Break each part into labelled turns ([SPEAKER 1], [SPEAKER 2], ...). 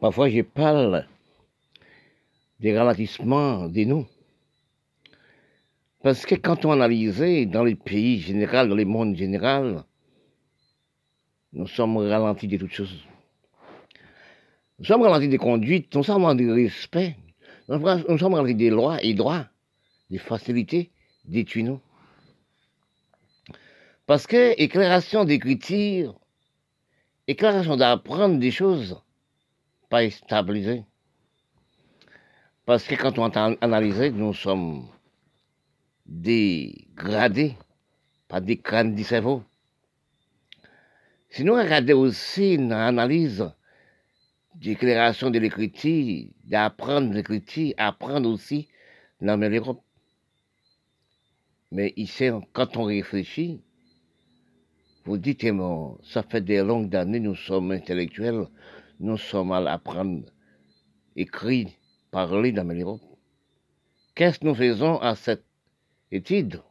[SPEAKER 1] Parfois, je parle des ralentissements des noms. Parce que quand on analyse dans les pays généraux, dans le monde général, nous sommes ralentis de toutes choses. Nous sommes ralentis des conduites, nous sommes ralentis de respect, nous sommes ralentis des lois et droits, des facilités, des tuyaux. Parce que éclairation d'écriture, éclairation d'apprendre des choses, pas stabilisées. Parce que quand on analyse, nous sommes dégradés, pas des crânes du cerveau. Si nous regardons aussi une analyse d'éclairation de l'écriture, d'apprendre l'écriture, apprendre aussi dans l'Europe. Mais ici, quand on réfléchit, vous dites, ça fait des longues années, nous sommes intellectuels, nous sommes à apprendre, écrire, parler dans l'Europe. Qu'est-ce que nous faisons à cette étude?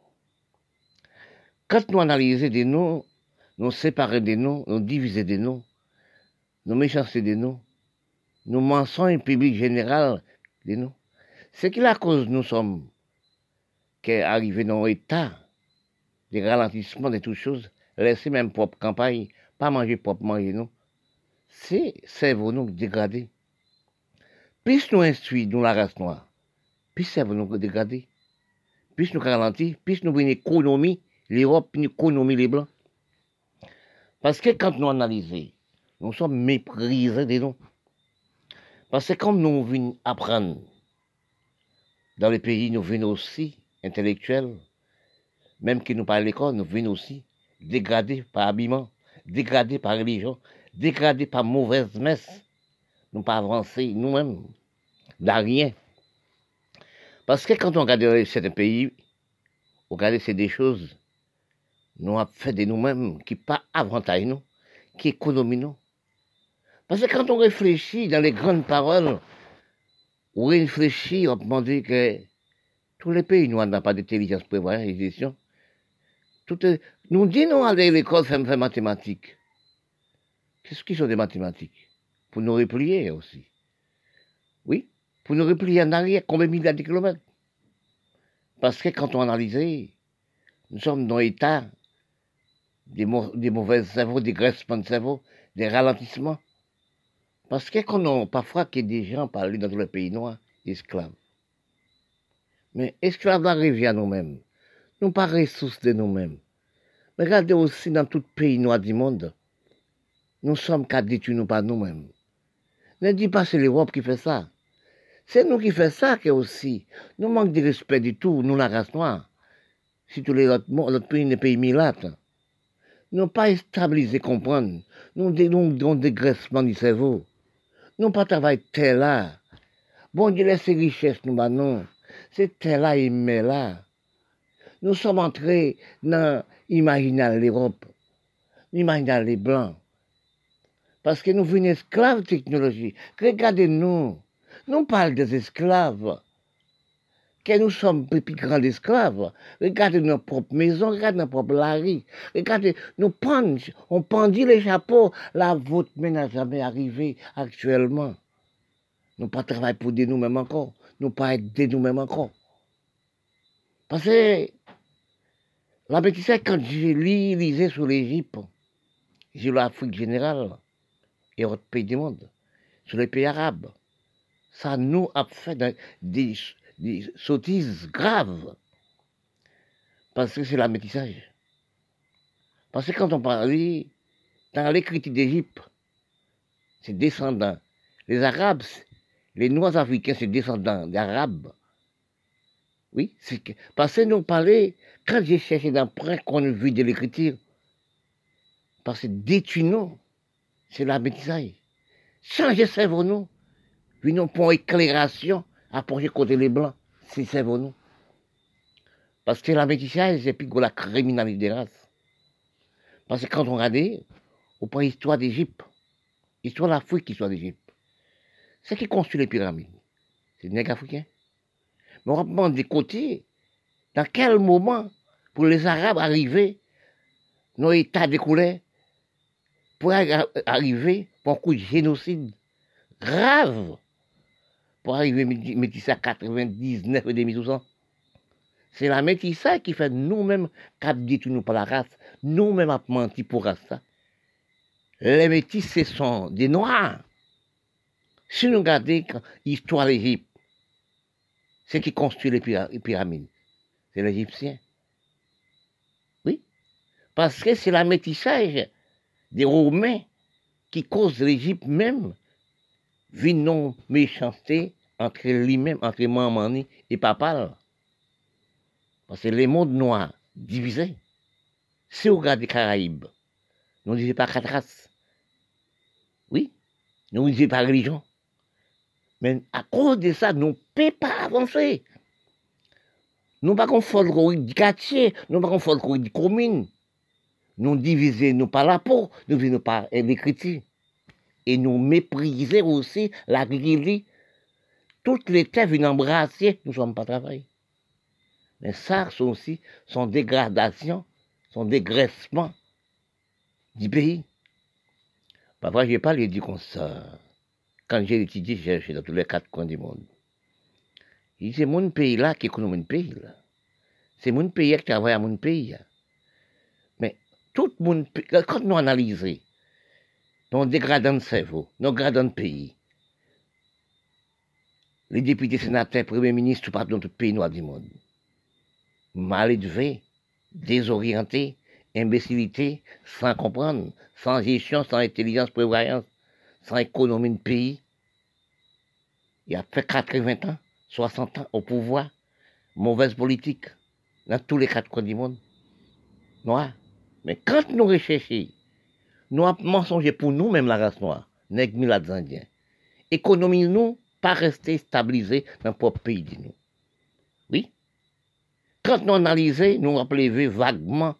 [SPEAKER 1] Quand nous analysons des noms, nous séparer des noms, nous diviser des noms, nous méchancer des noms, nous mensonges public général des noms. C'est qui la cause nous sommes qu'est arrivé dans un état de ralentissement de toutes choses, laisser même propre campagne, pas manger propre manger nous. C'est cerveau nous dégradé. Plus nous instruit nous la race noire, plus cerveau nous dégradé. Plus nous ralentir, plus nous une économie, l'Europe, une économie les blancs. Parce que quand nous analysons, nous sommes méprisés des noms. Parce que comme nous venons apprendre, dans les pays, nous venons aussi intellectuels, même qui nous parlent l'école, nous venons aussi dégradés par habillement, dégradés par religion, dégradés par mauvaise messe. Nous pas avancer nous-mêmes, dans rien. Parce que quand on regarde certains pays, on regarde c'est des choses nous avons fait de nous-mêmes qui pas avantage nous, qui économie nous. Parce que quand on réfléchit dans les grandes paroles, on réfléchit, on demande que tous les pays n'ont pas d'intelligence prévoyante et gestion. Tout nous disons aller à l'école faire mathématiques. Qu'est-ce qui sont des mathématiques? Pour nous replier aussi. Oui, pour nous replier en arrière, combien de milliards de kilomètres? Parce que quand on analyse, nous sommes dans l'état des, des mauvais cerveaux, des graissements de cerveau, des ralentissements. Parce que qu'on a parfois que des gens parlent dans tous les pays noirs, esclaves. Mais esclaves revient à nous-mêmes. Nous pas ressources de nous-mêmes. Regardez aussi dans tout pays noir du monde. Nous sommes qu'à détruire nous pas nous-mêmes. Ne dis pas c'est l'Europe qui fait ça. C'est nous qui fait ça que aussi. Nous manquons de respect du tout, nous la race noire. Si tous les autres, pays, les pays milates non pas stabiliser, comprendre. Nous avons des dégraissement du cerveau. Nous pas travailler tel là. Bon Dieu laisse richesses nous bah non. C'est tel là et mais là. Nous sommes entrés dans l'imaginaire l'Europe, l'imaginaire les Blancs. Parce que nous venons esclaves technologie. Regardez-nous. Nous parlons des esclaves que nous sommes plus grands esclaves. Regardez nos propres maisons, regardez nos propres laris. Regardez, nous pendons, on pendit les chapeaux. La vôtre n'a jamais arrivé actuellement. Nous pas travailler pour nous-mêmes encore. Nous pas aider nous-mêmes encore. Parce que la bêtise, quand je lis, lisais sur l'Égypte, sur l'Afrique générale et autres pays du monde, sur les pays arabes, ça nous a fait des, sottises graves. Parce que c'est la métissage. Parce que quand on parle dans l'écriture d'Égypte, c'est descendant. Les Arabes, les Noirs africains, c'est descendant d'Arabes. Oui, c'est que, parce que nous parlait, quand j'ai cherché d'après qu'on vu de l'écriture, parce que détruisons, c'est la métissage. Changer cerveau, nous. Venons pour éclairation approcher côté les blancs, c'est ça nous. Parce que la métissage, c'est plus que la criminalité des races. Parce que quand on regarde, on prend l'histoire d'Égypte, l'histoire d'Afrique, l'histoire d'Égypte. C'est qui construit les pyramides? C'est les nègres africains. Mais on va des côtés, dans quel moment, pour les Arabes arriver, nos États découlés, pour arriver pour coup de génocide, grave pour arriver à 99 et demi C'est la métissage qui fait nous-mêmes cap tout nous par la race, nous-mêmes à menti pour ça. Les métis, ce sont des noirs. Si nous regardons l'histoire de l'Égypte, c'est qui construit les pyramides. C'est l'Égyptien. Oui. Parce que c'est la métissage des Romains qui cause l'Égypte même, vu non méchanceté entre lui-même, entre Mamani et Papal. Parce que les mondes noirs divisés. Si on regarde les Caraïbes, nous ne disons pas quatre races. Oui, nous ne disons pas religion. Mais à cause de ça, nous ne pouvons pas avancer. Nous ne pouvons pas folklore du quartier, nous ne pouvons pas folklore du commune. Nous diviser nous par la peau, nous diviser par l'écriture. Et nous mépriser aussi la grille. Toutes les terres viennent embrasser, nous ne sommes pas travaillés. Mais ça, sont aussi son dégradation, son dégraissement du pays. Parfois, je n'ai pas les dit comme. Quand j'ai étudié, j'ai cherché dans tous les quatre coins du monde. C'est mon pays là qui est mon pays là. C'est mon pays qui travaille à mon pays. Mais tout le monde, quand nous analysons, nous dégradons le cerveau, nous dégradons le pays. Les députés, sénateurs, premiers ministres, tout partout dans tout pays noir du monde. Mal élevé, désorienté, imbécilité, sans comprendre, sans gestion, sans intelligence, prévoyance, sans économie de pays. Il a fait 80 ans, 60 ans au pouvoir, mauvaise politique, dans tous les quatre coins du monde. Noir. Mais quand nous recherchons, nous avons mensongé pour nous, même la race noire, nègres, les indiens. Économie, nous, pas rester stabilisée dans le propre pays de nous. Oui? Quand nous analysons, nous rappelons vaguement,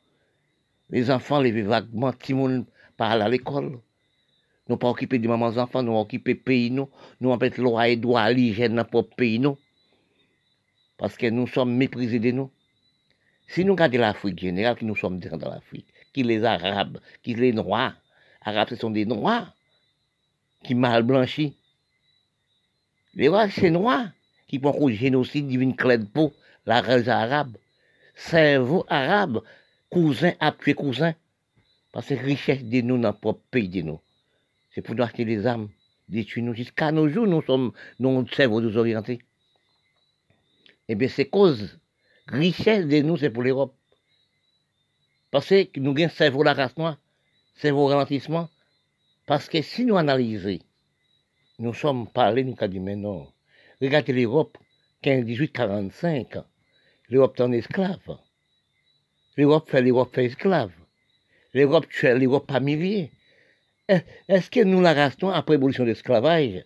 [SPEAKER 1] les enfants les vaguement, monde parle à l'école. Nous pas occupés de mamans enfants, nous occupés pays nous, nous en fait loi et droit à l'hygiène dans notre pays nous. Parce que nous sommes méprisés de nous. Si nous regardons l'Afrique générale, nous sommes dans l'Afrique, qui les Arabes, qui les Noirs, Arabes ce sont des Noirs qui mal blanchis. Les Noirs, c'est Noirs qui font un génocide d'une clé de peau, la race arabe. Cerveau arabe, cousin à tuer cousin. Parce que richesse de nous dans notre propre pays de nous. C'est pour nous acheter des armes, détruire nous. Jusqu'à nos jours, nous sommes, nos cerveaux nous orientés. Eh bien, c'est cause, richesse de nous, c'est pour l'Europe. Parce que nous avons cerveau la race noire, cerveau ralentissement. Parce que si nous analysons, nous sommes parlés, nous avons dit, mais non. Regardez l'Europe, 15, 18, 45, l'Europe est en esclave. L'Europe fait l'Europe fait esclave. L'Europe tue l'Europe par milliers. Est-ce que nous la restons après l'évolution de l'esclavage?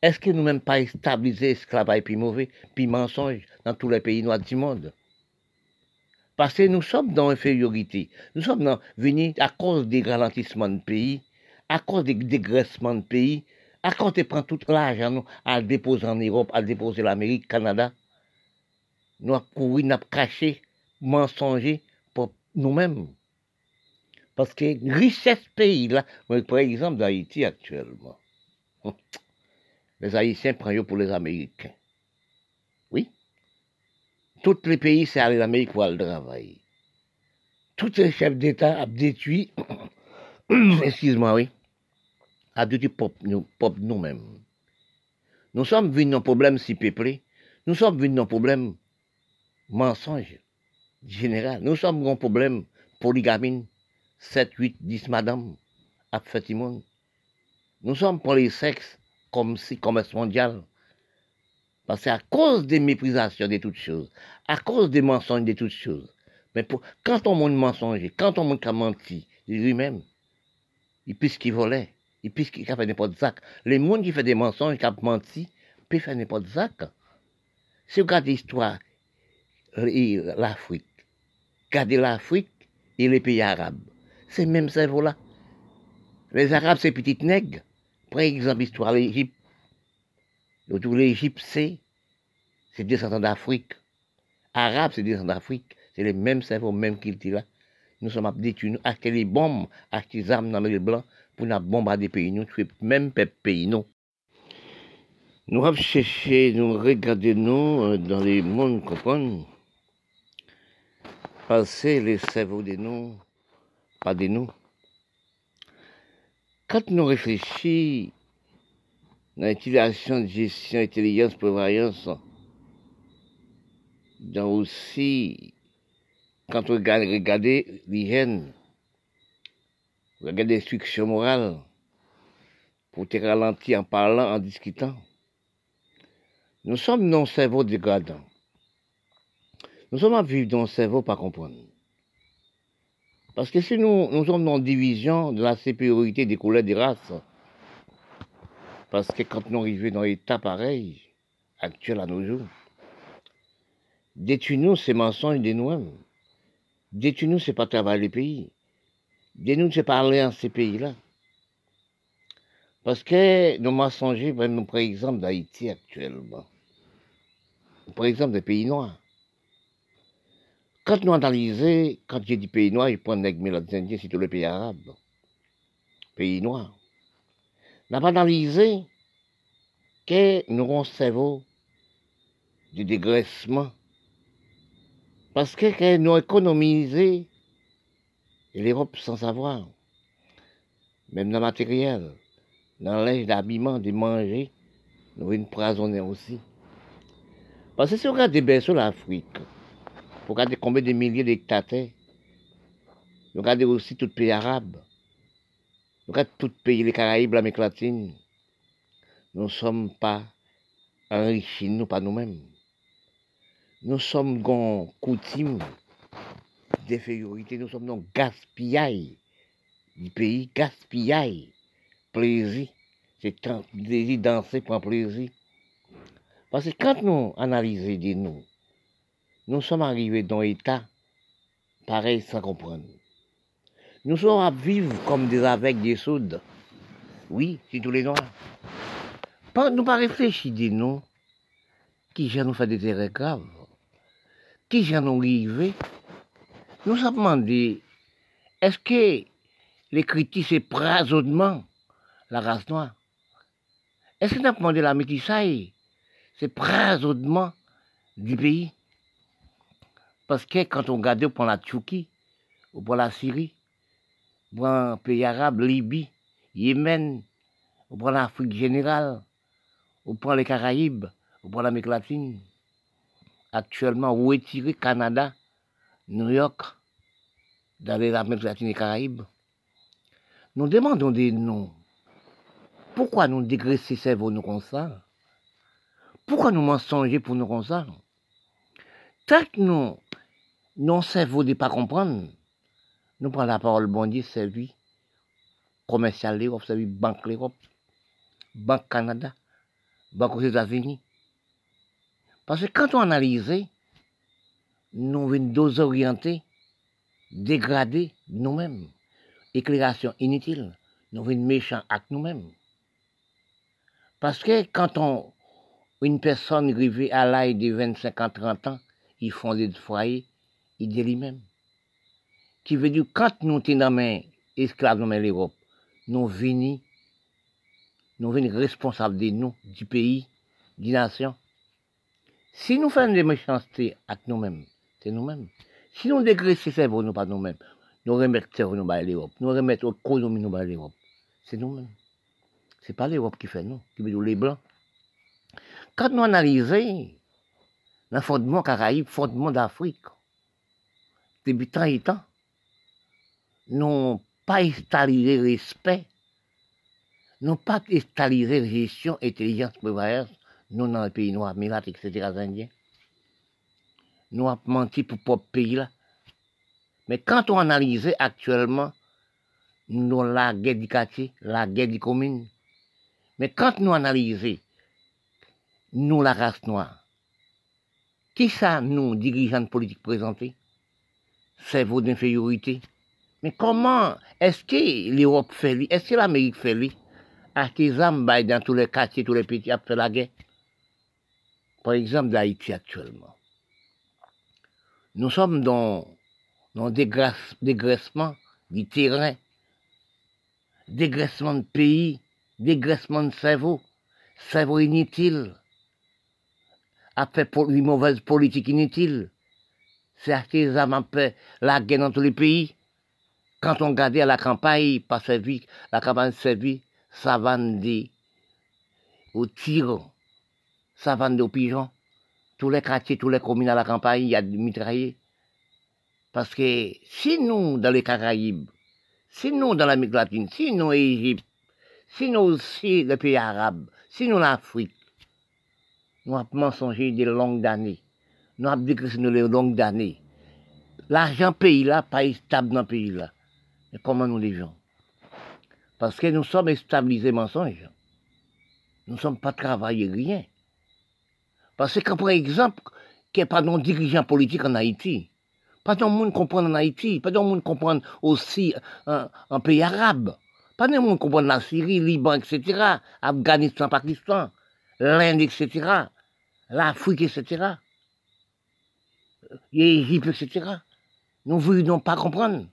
[SPEAKER 1] Est-ce que nous même pas stabilisé l'esclavage puis mauvais, puis mensonge dans tous les pays noirs du monde? Parce que nous sommes dans l'infériorité. Nous sommes venus à cause des ralentissements de pays, à cause des dégraissements de pays, à cause de prendre tout l'argent à déposer en Europe, à déposer en Amérique, Canada. Nous avons couru, nous avons caché, mensongé pour nous-mêmes. Parce que richesse pays, là, par exemple d'Haïti actuellement, les Haïtiens prennent pour les Américains. Tous les pays, c'est aller en Amérique pour aller travailler. Tous les chefs d'État ont détruit, excuse-moi, oui, a détruit nous, nous-mêmes. Nous sommes venus dans problème si peuplé. Nous sommes venus dans problème mensonge général. Nous sommes dans problème polygamine. 7, 8, 10 madame à Nous sommes pour les sexes comme si commerce mondial. Parce qu'à cause des méprisations de toutes choses, à cause des mensonges de toutes choses, mais pour, quand on monde mensonge, quand on monde a menti lui-même, il qu'il volait, il qu'il a fait n'importe quoi. Les monde qui fait des mensonges, qui a menti, peut faire n'importe quoi. Si vous regardez l'histoire, l'Afrique, regardez l'Afrique et les pays arabes c'est même cerveau-là. Les Arabes, c'est petites nègres. Par exemple, l'histoire de l'Égypte. Autour de l'Égypte, c'est, descendants d'Afrique. Arabes, c'est descendants d'Afrique. C'est les mêmes cerveaux, même qu'ils là. Nous sommes détruits, nous acheter les bombes, acheter des armes dans les blancs pour nous bombarder pays, nous tuer même pays, nous. Nous avons cherché, nous regarder nous euh, dans les mondes comprendre. Passer les cerveaux de nous, pas de nous. Quand nous réfléchissons l'utilisation de gestion, intelligence, prévoyance, dans aussi, quand on regarde, regardez l'hygiène, regardez l'instruction morale, pour te ralentir en parlant, en discutant. Nous sommes non cerveau dégradant. Nous sommes à vivre dans cerveau pas comprendre. Parce que si nous, nous sommes dans division de la supériorité des couleurs des races, parce que quand nous arrivons dans l'état pareil, actuel à nos jours, détruis-nous ces mensonges de nous-mêmes. Détruis-nous c'est pas travailler les pays. Détruis-nous c'est parler en ces pays-là. Parce que nos mensonges, nous par exemple d'Haïti actuellement. Par exemple des pays noirs. Quand nous analysons, quand j'ai dit pays noirs, je prends les Indiens, c'est tous les pays arabes. Pays noirs. Nous pas analysé que nous cerveau du dégraissement. Parce que, nous économisé l'Europe sans savoir. Même dans le matériel dans l'âge d'habillement, de manger, nous une poisonner aussi. Parce que si on regarde des berceaux l'Afrique, vous regardez combien de milliers d'hectares, regardez aussi tout pays arabe, vous regardez tout pays, les Caraïbes, l'Amérique latine, nous ne sommes pas enrichis, nous, pas nous-mêmes. Nous sommes dans coutume d'infériorité, nous sommes dans gaspillage du pays, gaspillage plaisir. C'est danser pour plaisir. Parce que quand nous analysons nous, nous sommes arrivés dans un état pareil sans comprendre. Nous sommes à vivre comme des aveugles des soudes. Oui, c'est tous les noirs. Pas, nous pas réfléchir de nous qui vient nous faire des erreurs graves, qui vient nous arriver. Nous avons demandé, est-ce que les critiques, c'est prasotement la race noire. Est-ce que nous avons demandé la métissage C'est présautement du pays? Parce que quand on regarde pour la Turquie, ou pour la Syrie, un pays arabe, Libye, Yémen, ou pour l'Afrique générale, ou pour les Caraïbes, ou pour l'Amérique latine, actuellement retiré Canada, New York, dans les Amériques latines et Caraïbes, nous demandons des noms. Pourquoi nous dégraisser cerveau nous comme ça? Pourquoi nous mensonger pour nous comme ça? Tant que nous, non cerveau ne pas comprendre, nous prenons la parole bon Dieu, servi commercial l'Europe, servi Banque l'Europe, Banque Canada, Banque aux États-Unis. Parce que quand on analyse, nous venons désorienter, dégrader nous-mêmes. Éclairation inutile, nous venons méchants avec nous-mêmes. Parce que quand on, une personne arrivée à l'âge de 25 ans, 30 ans, ils font des foyers, ils disent lui-même. Qui veut dire, quand nous sommes esclaves dans l'Europe, nous venons, nous venons responsables de nous, du pays, de la nation. Si nous faisons des méchancetés avec nous-mêmes, c'est nous-mêmes. Si nous dégraissons cerveau, nous pas nous-mêmes, nous remettons nous à l'Europe, nous remettons l'économie nous à l'Europe, c'est nous-mêmes. Ce n'est pas l'Europe qui fait, non, qui veut dire les Blancs. Quand nous analysons le fondement Caraïbe, fondement d'Afrique, depuis tant et temps, n'avons pas installé le respect, n'avons pas installé gestion, intelligence, prévoyance, nous dans les pays noirs, Milat, etc., Indiens. Nous avons menti pour le propre pays là. Mais quand on analyse actuellement, nous la guerre du quartier, la guerre des communes, mais quand nous analysons, nous, la race noire, qui ça, nous, dirigeants politiques présentés Cerveau d'infériorité. Mais comment est-ce que l'Europe fait lui? Est-ce que l'Amérique fait lui? Des armes dans tous les quartiers, tous les pays après la guerre Par exemple, d'Haïti actuellement. Nous sommes dans, dans dégraissement du terrain, dégraissement de pays, dégraissement de cerveau. cerveau inutile, a fait une mauvaise politique inutile. C'est fait la guerre dans tous les pays. Quand on regardait à la campagne, pas servi, la campagne servie, savane des, aux tirs, savane aux pigeons. Tous les quartiers, tous les communes à la campagne, il y a des mitraillés. Parce que si nous, dans les Caraïbes, si nous, dans l'Amérique latine, si nous, Égypte, si nous aussi, les pays arabes, si nous, l'Afrique, nous avons mensongé des longues années. Nous avons dit que c'est des longues années. L'argent pays là, pas stable dans le pays là. Mais comment nous les gens? Parce que nous sommes stabilisés mensonges. Nous ne sommes pas travaillés rien. Parce que, par exemple, qu'il n'y pas de dirigeant politique en Haïti. Pas de monde comprend en Haïti. Pas de monde comprend aussi en, pays arabe. Pas de monde comprend la Syrie, Liban, etc. Afghanistan, Pakistan, l'Inde, etc. L'Afrique, etc. L'Égypte, etc. Nous ne voulons pas comprendre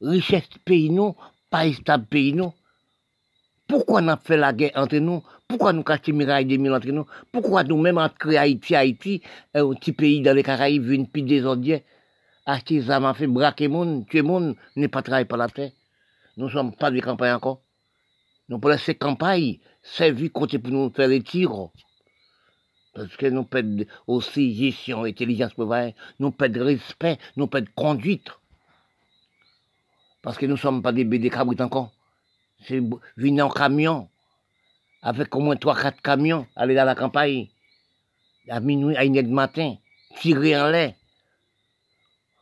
[SPEAKER 1] richesse pays nous, pas stable pays nous. Pourquoi on a fait la guerre entre nous? Pourquoi nous cachons mirailles des mille entre nous? Pourquoi nous-mêmes, entre Haïti, Haïti, un petit pays dans les Caraïbes, une petite désordre, acheter des armes, fait braquer monde, tuer monde, n'est pas travailler par la terre. Nous ne sommes pas des campagnes encore. Nous pour laisser campagne, servir côté pour nous faire les tirs. Parce que nous perdons aussi gestion, intelligence nous perdons respect, nous perdons conduite. Parce que nous ne sommes pas des BD cabrites encore. C'est venir en camion, avec au moins 3-4 camions, aller dans la campagne, à minuit, à une heure du matin, tirer en l'air,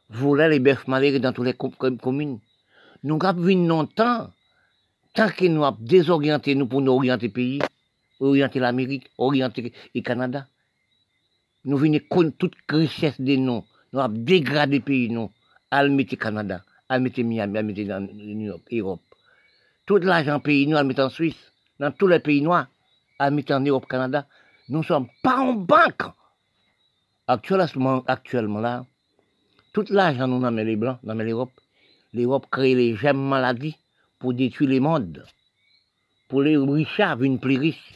[SPEAKER 1] voler les bœufs malheureux dans toutes les communes. Nous avons vu longtemps, tant que nous avons désorienté nous pour nous orienter le pays, orienter l'Amérique, orienter le Canada. Nous venons toute richesse de nous, nous avons dégradé le pays, nous, à le Canada à mettre Miami, à mettre New York, Europe. Tout l'argent pays nous, à mettre en Suisse, dans tous les pays noirs, à mettre en Europe, Canada. Nous ne sommes pas en banque. Actuellement, actuellement là, tout l'argent nous met les Blancs, dans l'Europe. L'Europe crée les gemmes maladies pour détruire les mondes. Pour les riches une plus riches.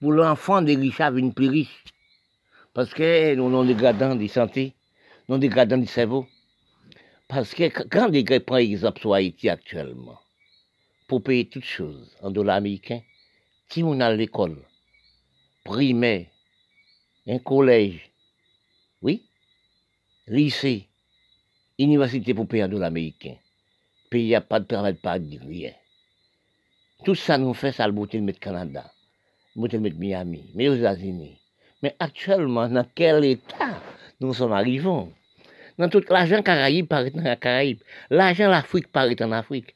[SPEAKER 1] Pour l'enfant des riches une plus riches. Parce que nous sommes dégradants de santé, nous dégradants du cerveau. Parce que quand les Grecs prennent exemple sur Haïti actuellement, pour payer toutes choses en dollars américains, si on a l'école, primaire, un collège, oui, lycée, université pour payer en dollars américains, pays a pas de travail, pas de rien. Tout ça nous fait ça le de mettre Canada, le mettre Miami, mais aux États-Unis. Mais actuellement, dans quel état nous sommes arrivés dans tout l'argent Caraïbe paraît dans la Caraïbe. L'argent l'Afrique paraît en Afrique.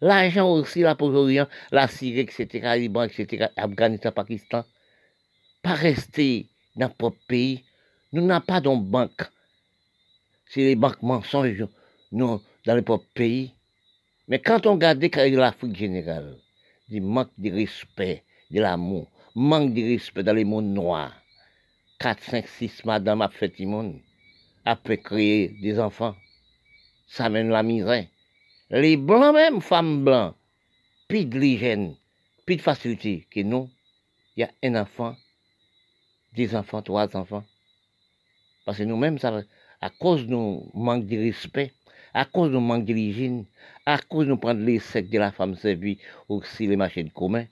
[SPEAKER 1] L'argent aussi la Proche-Orient, la Syrie, etc., Liban, etc., Afghanistan, Pakistan. Pas rester dans notre propre pays. Nous n'avons pas de banque. C'est les banques mensonges nous, dans le propre pays. Mais quand on regarde l'Afrique générale, il manque de respect, de l'amour, manque de respect dans les mondes noirs. 4, 5, 6 madame a fait le monde après créer des enfants. Ça mène la misère. Les blancs même, femmes blancs, plus de l'hygiène, plus de facilité que nous. Il y a un enfant, deux enfants, trois enfants. Parce que nous-mêmes, à cause de nos manque de respect, à cause de nos manque d'hygiène, à cause de nous prendre les secs de la femme servie, aussi les machines communes,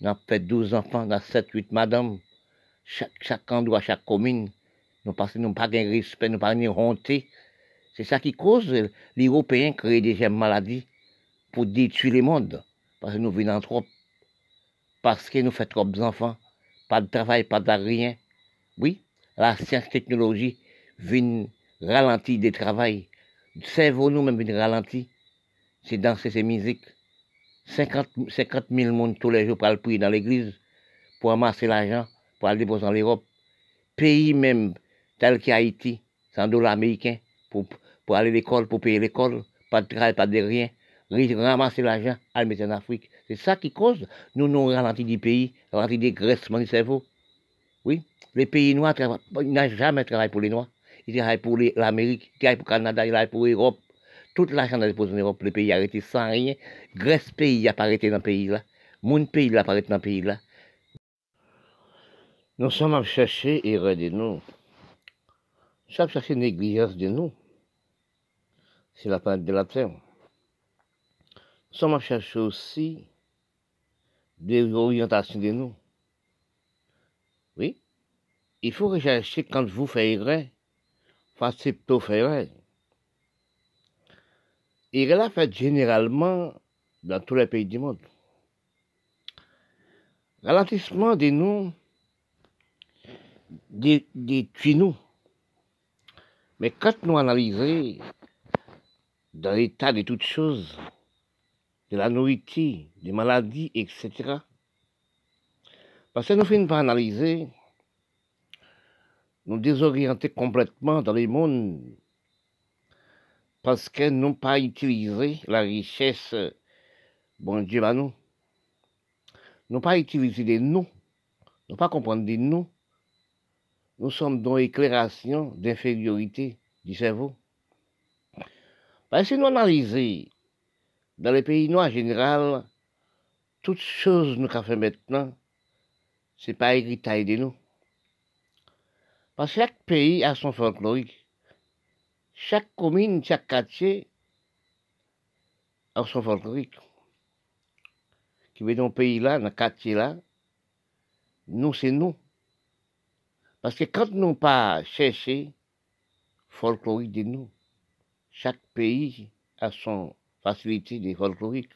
[SPEAKER 1] on a fait 12 enfants, a 7, 8 madames, chaque, chaque endroit, chaque commune, nous que nous pas de respect, nous pas de honte. C'est ça qui cause les Européens créer des maladies pour détruire le monde. Parce que nous venons trop. Parce que nous faisons trop d'enfants. Pas de travail, pas de rien. Oui, la science technologie vient ralentir le travail. Le cerveau nous-mêmes vient ralentir. C'est danser ces musiques. 50, 000 personnes tous les jours pour aller prier dans l'église, pour amasser l'argent, pour aller déposer en Europe. Pays même tel qu'Haïti, 100 dollars américains pour, pour aller à l'école, pour payer l'école, pas de travail, pas de rien, ramasser l'argent, aller mettre en Afrique. C'est ça qui cause, nous, nous ralenti du pays, ralenti des graissements du cerveau. Oui, les pays noirs, n'ont jamais travaillé pour les Noirs. Ils travaillent pour l'Amérique, ils travaillent pour le Canada, ils travaillent pour l'Europe. Tout l'argent déposé en Europe, les pays arrêtés sans rien. Grèce pays a pas arrêté dans le pays là. Mon pays a pas arrêté dans le pays là. Nous sommes à chercher erreur de sommes à chercher négligence de nous. C'est la planète de la Terre. Nous sommes à chercher aussi des orientations de nous. Oui. Il faut rechercher quand vous erreur. Facile plutôt faire erreur. Erreur la fait généralement dans tous les pays du monde. Ralentissement de nous détruit nous. Mais quand nous analysons dans l'état de toutes choses, de la nourriture, des maladies, etc., parce que nous finissons par analyser, nous désorienter complètement dans le monde parce que nous n'avons pas utilisé la richesse, bon Dieu, à nous. Nous n'avons pas utilisé des nous, nous pas comprendre des nous. Nous sommes dans l'éclairation d'infériorité du cerveau. Parce que nous analysons, dans les pays noirs en général, toutes choses que nous avons fait maintenant, ce n'est pas héritage de nous. Parce que chaque pays a son folklorique. Chaque commune, chaque quartier a son folklorique. Qui veut dans le pays là, dans le quartier là, nous, c'est nous. Parce que quand nous pas cherché folklorique de nous, chaque pays a son facilité des folkloriques.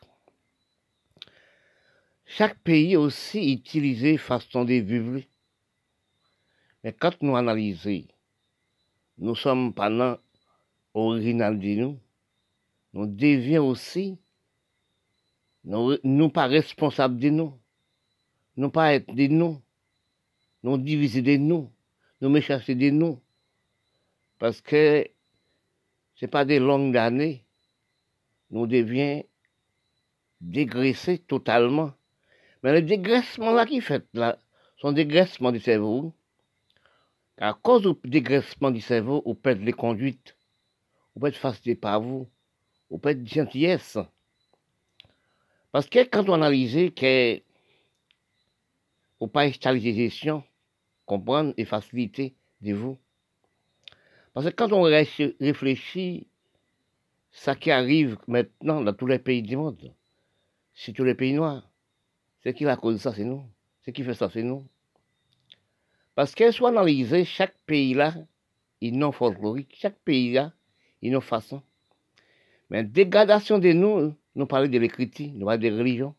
[SPEAKER 1] Chaque pays aussi utilisé façon de vivre. Mais quand nous analysons, nous sommes pendant original de nous, nous devions aussi, nous, nous pas responsables de nous, nous pas être de nous, nous diviser de nous, nous méchancer de nous, parce que ce n'est pas des longues années, nous devions dégraisser totalement. Mais le dégraissement là qui fait là, son dégraissement du cerveau, à cause du dégraissement du cerveau, on perd les conduites, on peut être facile par vous, on être gentillesse. Parce que quand on analyse que on pas des gestions, comprendre et faciliter de vous. Parce que quand on réfléchit, ça qui arrive maintenant dans tous les pays du monde, c'est tous les pays noirs, c'est qui la cause ça, c'est nous. C'est qui fait ça, c'est nous. Parce qu'elle soit analysée, chaque pays là, il non folklorique, chaque pays là, il a façon. Mais dégradation de nous, nous parlons de l'écriture, nous parlons de religion,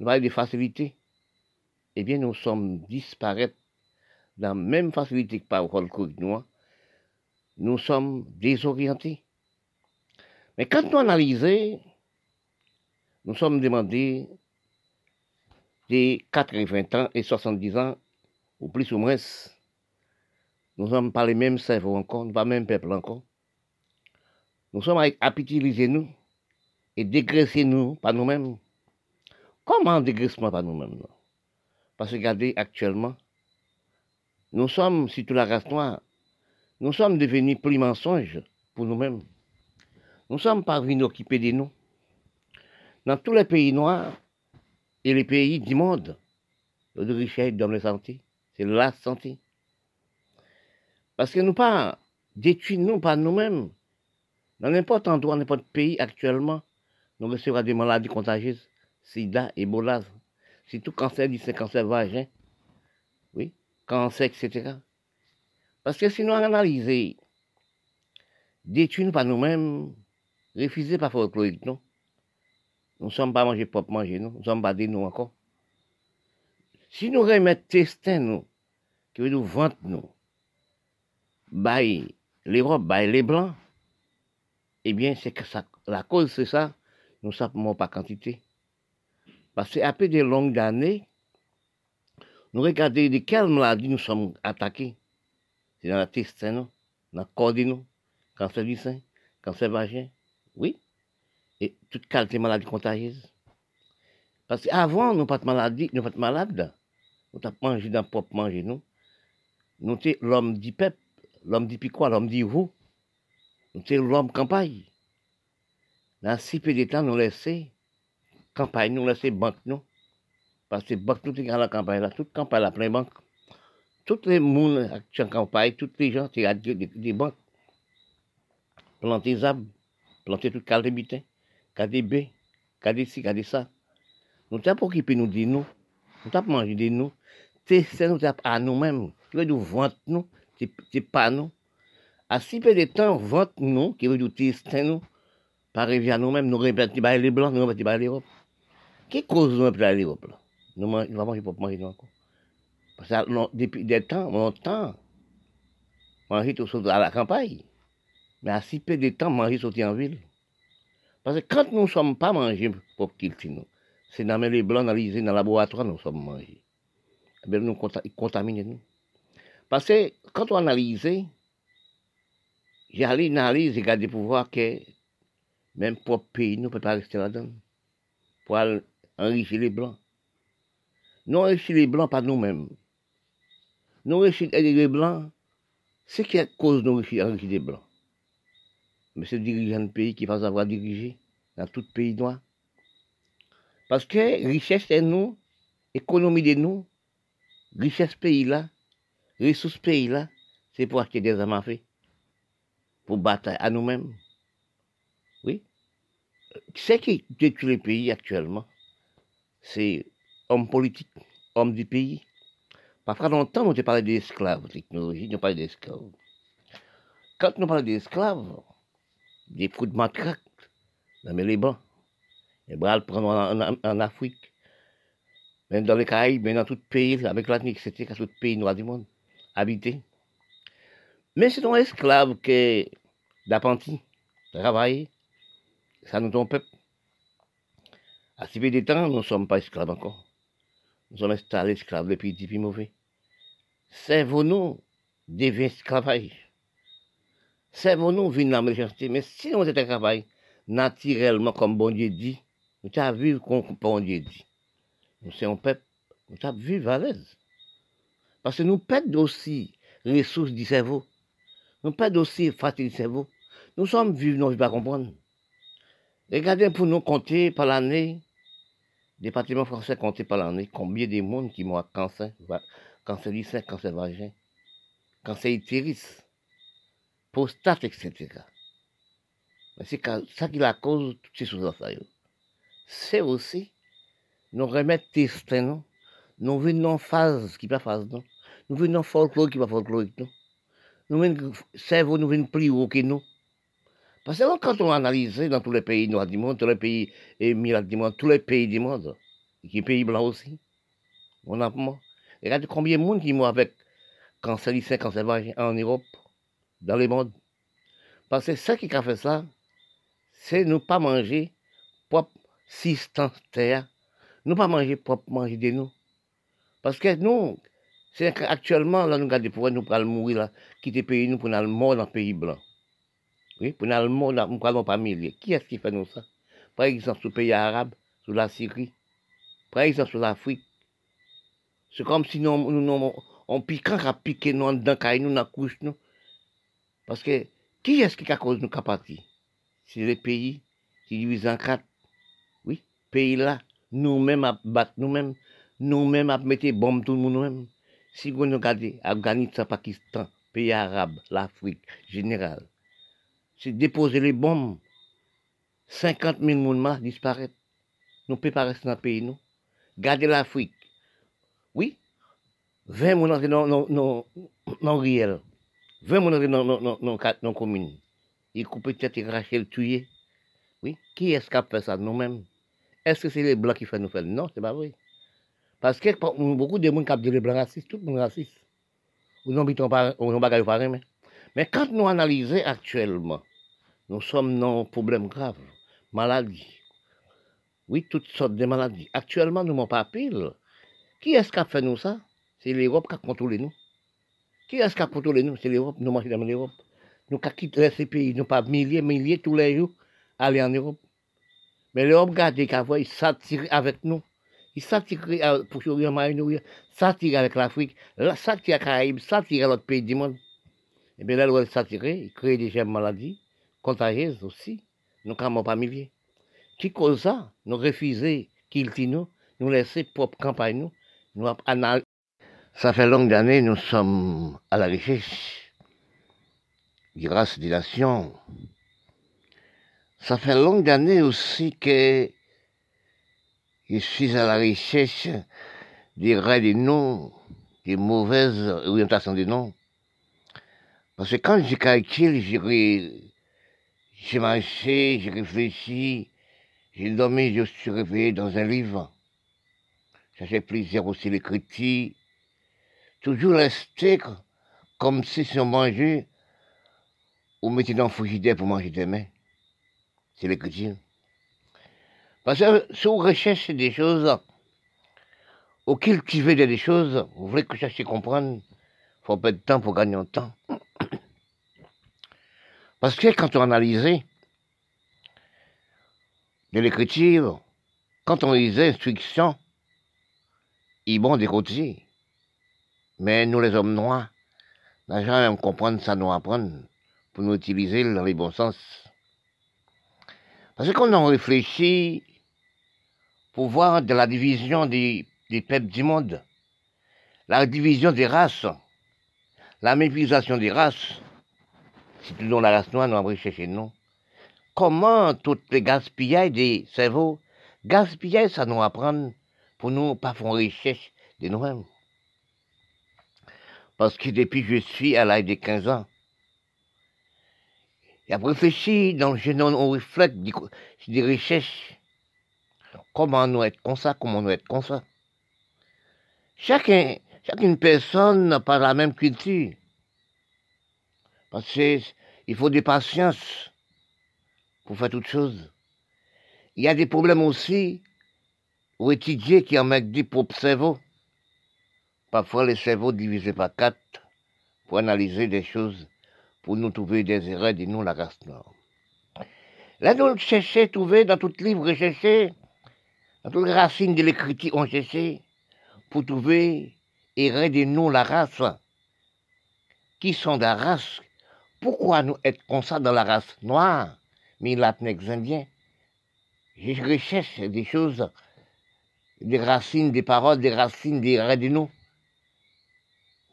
[SPEAKER 1] nous parlons de facilité. Eh bien, nous sommes disparaître la même facilité que par folklorique nous. Nous sommes désorientés. Mais quand nous analysons, nous sommes demandés des 80 ans et 70 ans ou plus ou moins, nous sommes pas les mêmes cerveaux encore, pas le même peuple encore. Nous sommes utiliser nous et dégraisser nous par nous-mêmes. Comment dégraissement par nous-mêmes Parce que regardez actuellement, nous sommes, surtout la race noire, nous sommes devenus plus mensonges pour nous-mêmes. Nous sommes parvenus occuper de nous. Dans tous les pays noirs et les pays du monde, le richesse donne la santé c'est la santé. Parce que nous pas détruire nous par nous-mêmes. Dans n'importe endroit, n'importe pays actuellement, nous recevons des maladies contagieuses, sida, Ebola, tout cancer du cancer vagin, cancer, etc. Parce que si nous analysons, détruire par nous-mêmes, refuser par folklorique, non? Nous ne sommes pas manger propre manger, nous. Nous sommes pas des nous encore. Si nous remettons testin, nous, qui veut nous vendre, nous, bail les robes, bail les blancs, eh bien, c'est que la cause, c'est ça, nous ne savons pas quantité. Parce que après des longues années, nous regardons de quelles maladies nous sommes attaqués? C'est dans la testin, dans le corps de nous, cancer du sein, cancer vagin, oui, et toute qualité de maladies contagieuses. Parce qu'avant, nous pas de maladie, nous pas de malades. Nous avons mangé dans le propre manger, nous. Nous sommes l'homme du peuple, l'homme du piquois, l'homme du vous. Nous sommes l'homme campagne. Dans si peu de temps, nous laissons campagne, nous laissons banque. Parce que tout dans la campagne, là. Toute campagne, la plein banque. Tous les gens qui en campagne, tous les gens qui ont des, des banques, des arbres, planter butin, des baies, des ci, ça. Nous t'avons peut nous nous, nous t'avons nous, c'est nous à nous-mêmes, nous vendre nous, c'est pas nous. À si peu de temps, vente nous, qui veut c'est nous, par arriver à nous-mêmes, nous répétons les blancs, nous répétons l'Europe. Qui cause nous répétons l'Europe là? Nous ne manger pour manger encore. Parce que depuis des temps, longtemps, manger tout à la campagne. Mais à si peu de temps, manger sorti en ville. Parce que quand nous ne sommes pas mangés pour cultiver nous, c'est dans les blancs, dans les dans le laboratoire, nous sommes mangés. Eh bien, nous contaminons nous. Parce que quand on analyse, j'ai allé analyser, regarder pour voir que même pour le pays, nous ne pouvons pas rester là-dedans. Pour enrichir les blancs. Nous enrichissons les blancs pas nous-mêmes. Nous enrichissons les blancs, c'est qui est cause de enrichir les blancs. Mais c'est le dirigeant du pays qui va savoir diriger dans tout pays noir. Parce que richesse c'est nous, économie de nous, richesse pays là, ressources pays là, c'est pour acheter des armes pour battre à nous-mêmes. Oui. Ce qui détruit le pays actuellement, c'est homme politique, homme du pays. Parfois, longtemps, nous avons parlé d'esclaves, technologie, nous parlé d'esclaves. Quand nous parlons d'esclaves, des coups de matraque dans les Liban, les bras le prendre en, Afrique, même dans les Caraïbes, même dans tout pays, avec l'Atlantique, c'était tout pays noir du monde, habité. Mais c'est un esclave qui d'apprenti, travailler, ça nous tombe peuple. À ce peu de temps, nous ne sommes pas esclaves encore. Nous sommes installés esclaves depuis depuis mauvais. Servons-nous devient esclavage. Servons-nous vivre la méchanceté. Mais si nous étions travail naturellement, comme bon Dieu dit, nous avons vivre comme bon Dieu dit. Nous sommes un peuple, nous avons vivre à l'aise. Parce que nous perdons aussi les ressources du cerveau. Nous perdons aussi fatigue du cerveau. Nous sommes vivants, nous ne pas comprendre. Regardez pour nous compter par l'année, département français compter par l'année, combien de monde qui à cancer, cancer du sein, cancer vagin, cancer utérus, prostate, etc. Mais c'est ça qui la cause de toutes ces choses-là. C'est aussi, nous remettre destin, non? Nous venons en phase qui pas phase, non? Nous venons en folklore qui pas folklorique, non? Nous venons, cerveau, nous venons plus haut que nous. Parce que quand on analyse dans tous les pays noirs du monde, tous les pays émirats du monde, tous les pays du monde, qui sont pays blancs aussi, on a Regardez combien de monde qui meurt avec cancer du sein, cancer en Europe, dans le monde. Parce que ce qui a fait ça, c'est ne pas manger propre substance terre, ne pas manger propre manger de nous. Parce que nous, c'est actuellement, là, nous regardons pour nous pour mourir, là, quitter le pays, nous pour aller mort dans le pays blanc. Oui, pour aller mort dans le pays Qui est-ce qui fait nous ça? Par exemple, sur le pays arabe, sur la Syrie, par exemple, sur l'Afrique. C'est comme si nous, nous, on piquant à piquer nous dans nous, dans couche, nous. Parce que, qui est-ce qui a cause nous capables C'est les pays qui divisent en quatre. Oui, pays là, nous-mêmes à battre nous-mêmes, nous-mêmes à mettre bombes tout le monde nous-mêmes. Si vous regardez Afghanistan, Pakistan, pays arabes, l'Afrique générale, c'est déposer les bombes. 50 000 personnes disparaissent. Nous ne pouvons pas rester dans le pays, nous. Gardez l'Afrique. Oui, 20 personnes dans, dans, dans, dans réel. 20 personnes dans, dans, dans, dans, dans commune. Ils coupent tête, ils crachent, ils tuent. Oui, qui est-ce qui a fait ça? Nous-mêmes. Est-ce que c'est les blancs qui font nous faire? Non, c'est pas vrai. Parce que beaucoup de gens qui ont dit les blancs racistes, tout le monde raciste. Ou non, pas, ou pas mais. Mais quand nous analysons actuellement, nous sommes dans un problème grave, maladie. Oui, toutes sortes de maladies. Actuellement, nous n'avons pas pile. Qui est-ce qui a fait nous ça? C'est l'Europe qui a contrôlé nous. Qui est-ce qui a contrôlé nous? C'est l'Europe. Nous marchons dans l'Europe. Nous avons quitté ces pays. Nous pas milliers, milliers tous les jours aller en Europe. Mais l'Europe garde qu'avant, il s'attire avec nous. Il s'attire pour choisir il s'attire avec l'Afrique, s'attire avec les Caraïbes, s'attire avec l'autre pays du monde. Et bien là, il s'attire, il crée des gemmes maladies contagieuses aussi. Nous ne pas milliers. Qui cause ça? Nous refuser qu'il nous, nous laisser propre campagne, nous, Ça fait longue années, nous sommes à la richesse, grâce des nations. Ça fait longue années aussi que je suis à la richesse des raids des noms, des mauvaises orientations des noms. Parce que quand j'ai calculé, j'ai marché, j'ai réfléchi, j'ai dormi, je suis réveillé dans un livre. Ça fait plaisir aussi l'écriture. Toujours rester comme si on mangeait ou mettait dans le frigidaire pour manger demain. C'est l'écriture. Parce que si vous recherchez des choses, ou cultivez des choses, vous voulez que je à comprendre, il faut pas de temps pour gagner en temps. Parce que quand on analysait de l'écriture, quand on lisait instruction, ils vont côtés. Mais nous, les hommes noirs, n'a jamais comprendre ça, nous apprendre pour nous utiliser dans les bons sens. Parce qu'on en réfléchit pour voir de la division des, des peuples du monde, la division des races, la méprisation des races, c'est dans la race noire, nous avons cherché nous. Comment toutes les gaspillages des cerveaux, gaspiller, ça nous apprend pour nous pas faire recherche de nous-mêmes. Parce que depuis que je suis à l'âge de 15 ans, et après réfléchi, dans le génome, on reflète des recherches. Comment nous être comme ça, comment nous être comme ça. Chacun, chacune personne n'a pas la même culture. Parce qu'il faut des patience pour faire toutes choses. Il y a des problèmes aussi ou étudier qui en mettent dit pour cerveau. Parfois, les cerveaux divisés par quatre pour analyser des choses, pour nous trouver des erreurs de nous, la race noire. Là, nous cherchons, trouver dans tout livre, rechercher, dans toutes les racines de l'écriture, on cherchait pour trouver erreurs de nous, la race. Qui sont la race pourquoi nous être comme ça dans la race noire, mais latinx indien Je recherche des choses, des racines, des paroles, des racines, des raies de nous.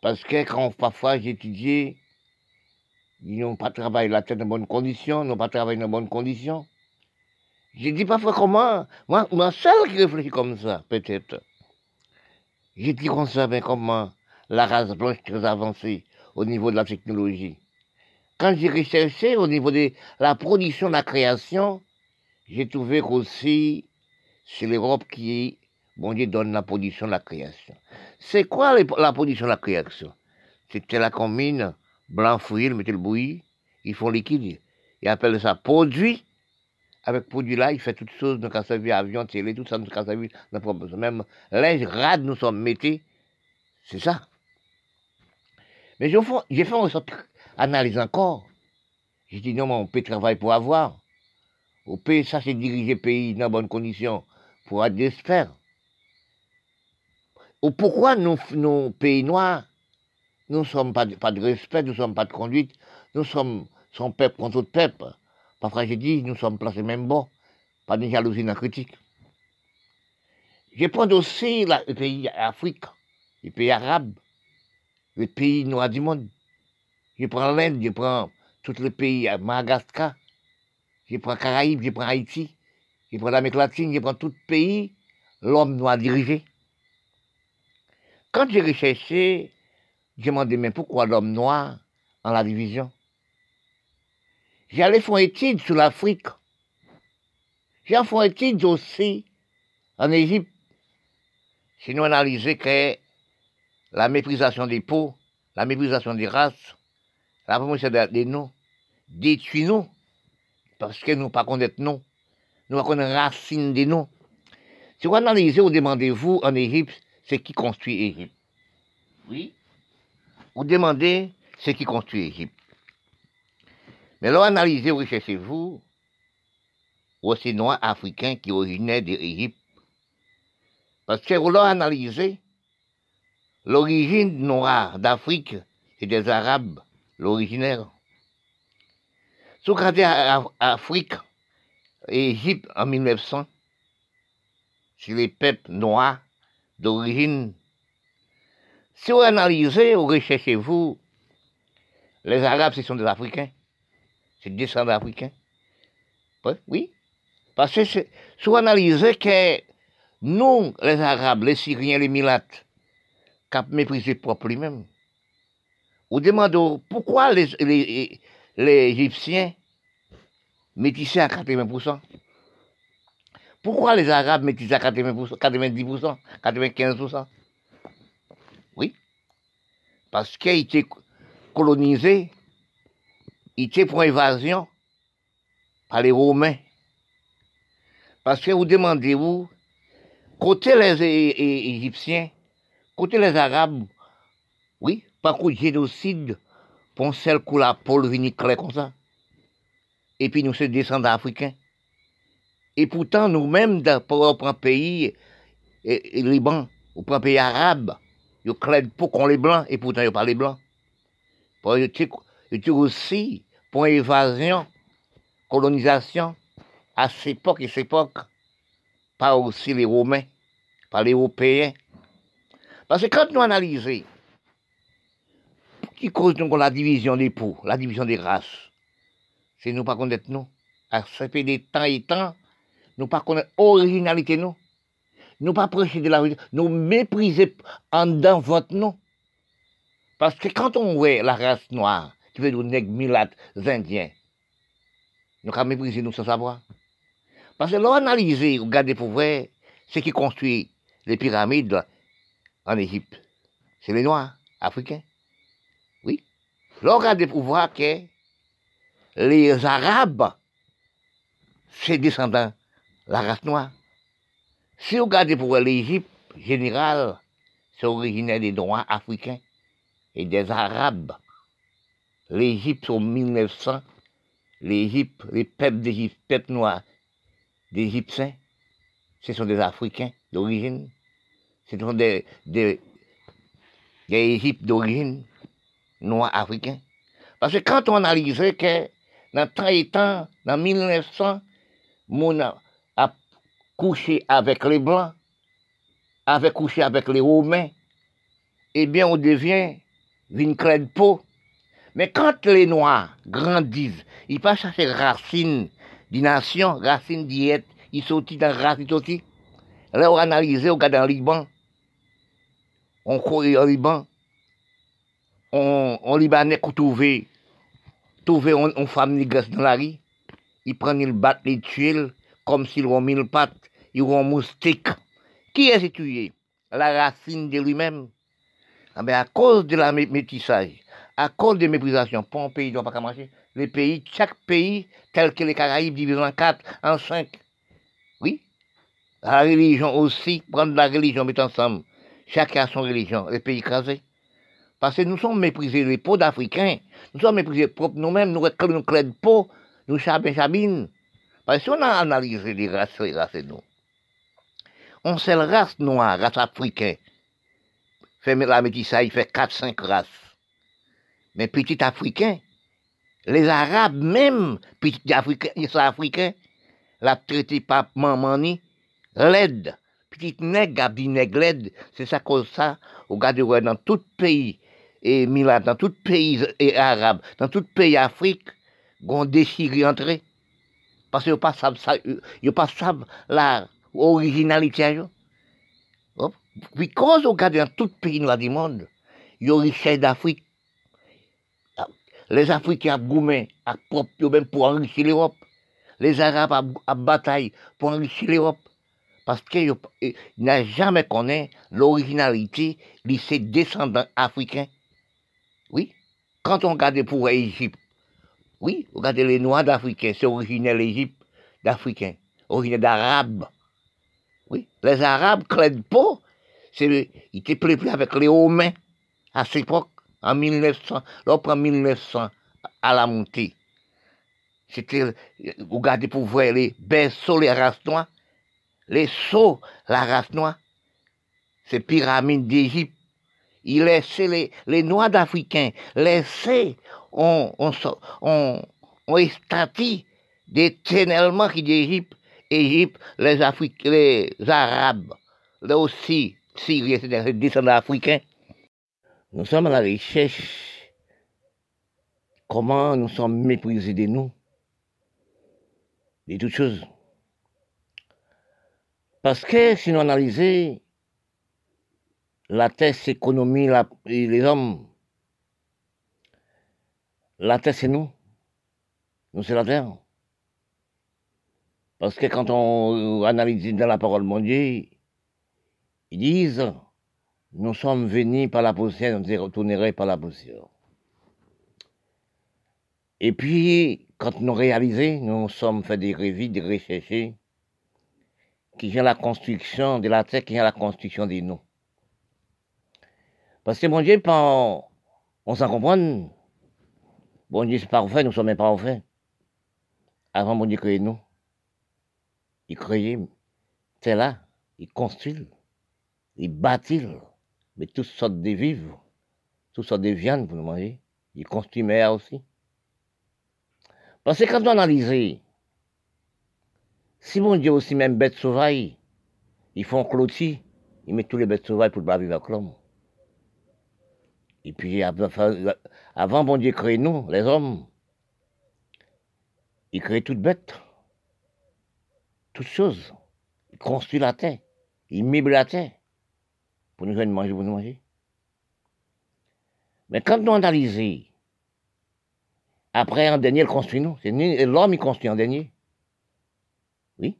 [SPEAKER 1] Parce que quand parfois j'étudiais, ils n'ont pas travaillé la tête dans bonnes conditions, n'ont pas travaillé dans bonnes conditions. J'ai dit parfois comment, moi, seul qui réfléchit comme ça, peut-être. J'ai dit comme ça, mais comment la race blanche très avancée au niveau de la technologie? Quand j'ai recherché au niveau de la production, de la création, j'ai trouvé qu'aussi c'est l'Europe qui, bon Dieu, donne la production, de la création. C'est quoi la production, de la création? C'était la combine, blanc fouillé, le bouilli, ils font liquide. Ils appellent ça produit. Avec produit là, il fait toutes choses, nous avons servi avion, télé, tout ça, nous avons servi, même linge rade, nous sommes mettés. C'est ça. Mais j'ai fait en sorte analyse encore. J'ai dit non, mais on peut travailler pour avoir. On peut, ça c'est diriger le pays dans bonnes conditions pour des Ou pourquoi nos pays noirs, nous ne sommes pas, de respect, nous ne sommes pas de conduite, nous sommes son peuple contre peuple. Parfois j'ai dit, nous sommes placés même bon, pas de jalousie la critique. Je prends aussi les pays africains, les pays arabes, les pays noirs du monde. Je prends l'Inde, je prends tous les pays, Madagascar, je prends Caraïbes, je prends Haïti, je prends l'Amérique latine, je prends tout pays, l'homme noir dirigé. Quand j'ai recherché, j'ai demandé, mais pourquoi l'homme noir en la division? J'allais faire une étude sur l'Afrique. J'ai fait une étude aussi en Égypte. Sinon, analyser que la méprisation des peaux, la méprisation des races, la promotion des noms détruit-nous, parce que nous ne pas connaître nous, nous ne connaissons racine des noms. Si vous analysez ou demandez-vous en Égypte, c'est qui construit Égypte? Oui. Vous demandez ce qui construit Égypte? Mais là, analysez ou recherchez-vous, aussi noirs africains qui originaient d'Égypte. Parce que vous analysez l'origine noire d'Afrique, c'est des Arabes l'originaire. Vous regardez Afrique et Égypte en 1900, c'est les peuples noirs d'origine, Si vous analysez ou recherchez-vous, les Arabes, ce sont des Africains. C'est des descendants d'Africains. Oui. Parce que si vous analysez que nous, les Arabes, les Syriens, les Milates, cap méprisé propre lui-même. Vous demandez pourquoi les, Égyptiens métissaient à 80%. Pourquoi les Arabes métissaient à 80%, 90%, 95% Oui. Parce qu'ils étaient colonisés, ils étaient pour invasion par les Romains. Parce que vous demandez-vous, côté les Égyptiens, côté les Arabes, oui, pas de génocide, pour celle que la pôle clair comme ça. Et puis nous sommes descendants africains. Et pourtant, nous-mêmes, pour un pays, et, Liban, ou pour un pays arabe, ils claident pour qu'on les blancs, et pourtant ils pas les blancs. Ils aussi pour évasion, colonisation, à cette époque et cette époque, pas aussi les Romains, pas les Européens. Parce que quand nous analysons, qui cause donc la division des peaux, la division des races, c'est nous pas connaître nous. À ce fait des temps et temps, nous pas connaître l'originalité nous. Nous pas prêcher de la nous mépriser en dedans votre nom. Parce que quand on voit la race noire, qui veut nous nègres, milates, indiens, nous avons méprisé nous sans savoir. Parce que l'on analyse, regardez pour voir, ce qui construit les pyramides en Égypte, c'est les Noirs africains. Oui. L'on regarde pour voir que les Arabes, c'est descendants la race noire. Si vous regardez pour l'Égypte, général, c'est originaire des Noirs africains et des Arabes. L'Égypte, en 1900, l'Égypte, les peuples d'Égypte, peuples noirs d'Égyptiens, ce sont des Africains d'origine. Ce sont des, des, d'origine noirs africains. Parce que quand on analysait que dans temps et temps, dans 1900, mon a couché avec les Blancs, avait couché avec les Romains, eh bien, on devient une clé de peau. Mais quand les Noirs grandissent, ils passent chercher racines d'une nation, racines d'être, ils sortent dans racines aussi. Là, on analyse, on regarde le Liban, on court au Liban, on, on Libanais qui trouver, trouver une femme négresse dans la rue, ils prennent, ils battent, ils tuent, comme s'ils ont mille pattes, ils ont moustique. Qui est tué La racine de lui-même. Ah ben, à cause de la métissage, à cause de méprisation, pas un pays ne doit pas marcher. Les pays, chaque pays, tel que les Caraïbes, divisés en quatre, en cinq. Oui. La religion aussi, prendre la religion, mettre ensemble. Chacun a son religion, les pays écrasés. Parce que nous sommes méprisés, les peaux d'Africains. Nous sommes méprisés nous-mêmes, nous nous clés de peau, nous chabins, chabines. Parce que si on a analysé les races, les races, nous, on sait la race noire, race africaine, fait la métissage, il fait 4-5 races. Mais petit africain, les Arabes même, petit africain, sont africains, la traité pas mamani, l'aide. Petit nègre, a nègre l'aide. C'est ça cause ça, regardez dans tout pays, et Milan, dans tout pays et arabe, dans tout pays Afrique, on déchiré entrer. Parce qu'ils ne savent pas, pas savent la originalité. Puis quand on regarde dans tout pays du monde, il y a richesse d'Afrique. Les Africains ont goumé, même pour enrichir l'Europe. Les Arabes ont bataille pour enrichir l'Europe. Parce qu'ils n'ont jamais connu l'originalité de ces descendants africains. Quand on regarde pour l'Égypte, oui, regardez les Noirs d'Africains, c'est originaire l'Égypte d'Africains, originaire d'Arabes. Oui, les Arabes ne pas c'est, il était peuplé avec les Romains à cette époque, en 1900, en 1900, à la montée. C'était, regardez pour voir les berceaux, les races noires, les sceaux, la race noire, ces pyramides d'Égypte. Il laissait les, les Noirs d'Africains, laissaient, on, on, on, on des ténèlements qui d'Égypte, Égypte, les les Arabes, là aussi, Syrie, c'est des descendants africains. Nous sommes à la recherche. Comment nous sommes méprisés de nous, de toutes choses. Parce que si nous analysons la terre, c'est l'économie et les hommes, la terre, c'est nous. Nous, c'est la terre. Parce que quand on analyse dans la parole Dieu, ils disent, nous sommes venus par la poussière, nous retournerons par la poussière. Et puis, quand nous réalisons, nous sommes fait des revues, des recherches, qui vient la construction de la terre, qui vient la construction des nous. Parce que mon Dieu, on s'en comprend. Bon Dieu, c'est parfait, nous sommes imparfaits. Avant mon Dieu créer nous, il crée, c'est là, il construit, il bâtit, mais toutes sortes de vivres, toutes sortes de viandes pour nous manger. Il construit aussi. Parce que quand on analyse, si mon Dieu aussi même bêtes sauvages, ils font clôture, ils mettent tous les bêtes sauvages pour pas vivre avec l'homme. Et puis avant, bon Dieu créer nous, les hommes, il crée toutes bêtes, toutes choses. Il construit la terre, il meuble la terre pour nous faire manger, pour nous manger. Mais quand nous analysons, après en dernier, il construit nous. C'est l'homme qui construit en dernier. Oui.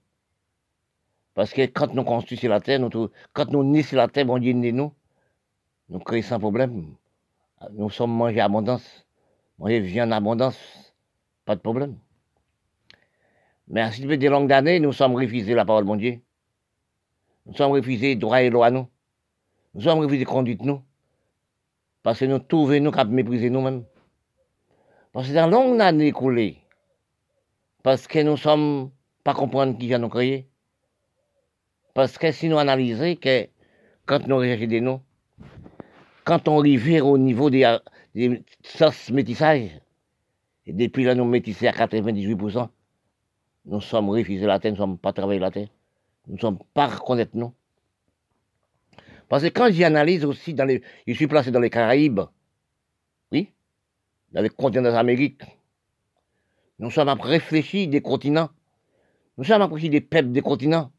[SPEAKER 1] Parce que quand nous construisons la terre, quand nous nissons la terre, bon Dieu nous, nous créons sans problème. Nous sommes mangés en abondance. Manger viande en abondance. Pas de problème. Mais à suite des longues années, nous sommes refusés la parole de Dieu. Nous sommes refusés droit et loi nous. Nous sommes refusés conduite nous. Parce que nous trouvons nous qu'à mépriser nous-mêmes. Parce que dans longues années écoulées, parce que nous sommes pas comprendre qui vient nous créer. Parce que si nous analysons que quand nous recherchons des noms, quand on arrive au niveau des, des sens métissage, et depuis là nous métissons à 98%, nous sommes refusés la terre, nous ne sommes pas travaillés la terre. Nous ne sommes pas reconnaître nous. Parce que quand j'analyse aussi dans les. Je suis placé dans les Caraïbes, oui, dans les continents d'Amérique, nous sommes à réfléchir des continents. Nous sommes à des peuples des continents.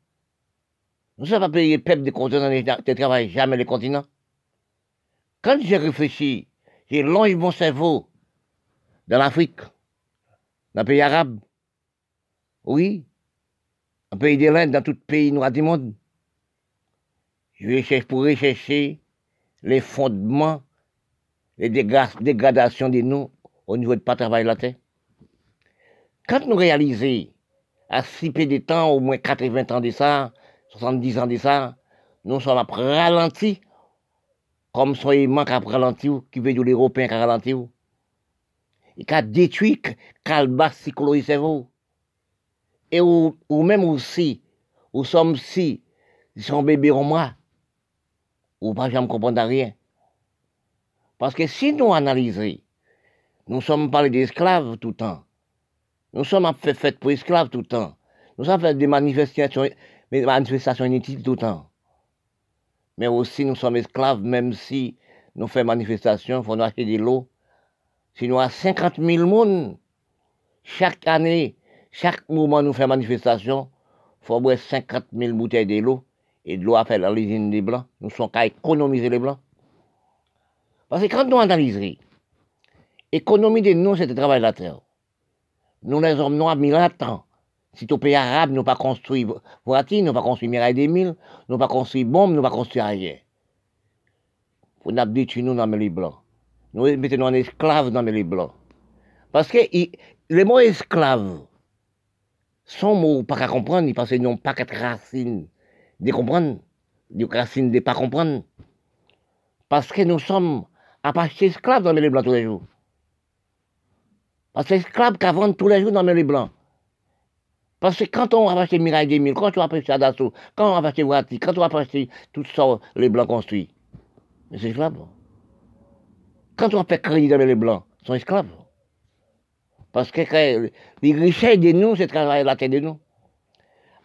[SPEAKER 1] Nous sommes à payer les peuples des continents ne travaillent jamais les continents. Quand j'ai réfléchi, j'ai longe mon cerveau dans l'Afrique, dans le pays arabe, oui, un pays de l'Inde, dans tout pays noir du monde. Je vais chercher pour rechercher les fondements, les dégradations de nous au niveau de pas travailler la terre. Quand nous réalisons, à si peu de temps, au moins 80 ans de ça, 70 ans de ça, nous sommes à ralenti, comme son aimant qui a ralenti, qui veut dire l'Européen qui a ralenti. Et qui a détruit, cerveau et ou, même aussi, ou sommes si, son bébé en moi, ou pas jamais comprendre rien. Parce que si nous analysons, nous sommes parlé d'esclaves tout le temps. Nous sommes fait pour esclaves tout le temps. Nous sommes fait des manifestations, des manifestations inutiles tout le temps. Mais aussi nous sommes esclaves, même si nous faisons manifestation, il faut nous acheter de l'eau. Si nous avons 50 000 personnes, chaque année, chaque moment nous fait manifestation, il faut boire 50 000 bouteilles de l'eau et de l'eau à faire dans l'usine des Blancs. Nous sommes qu'à économiser les Blancs. Parce que quand nous analysons, économie de nous, c'est le travail de la terre. Nous, les hommes noirs, mille ans. Si au pays arabe, nous pas construit voiture, nous pas construit des mille, nous pas construit bombe, nous pas construit rien. Vous n'avez détruit nous dans les blancs. Nous mettons en esclaves dans les blancs. Parce que les mots esclaves, son mot pas qu'à comprendre, parce qu'ils n'ont pas qu'à racines de comprendre, des racines de pas comprendre. Parce que nous sommes à passer esclaves dans les blancs tous les jours. Parce que esclaves qui vendent tous les jours dans les blancs. Parce que quand on va Miraille des Mille, quand on va acheter Adasso, quand on va acheter Wati, quand on va acheter tout ça, les blancs construits, c'est esclaves. Quand on faire crédit dans les blancs, ils sont esclaves. Parce que les richesses de nous, c'est travailler la terre de nous.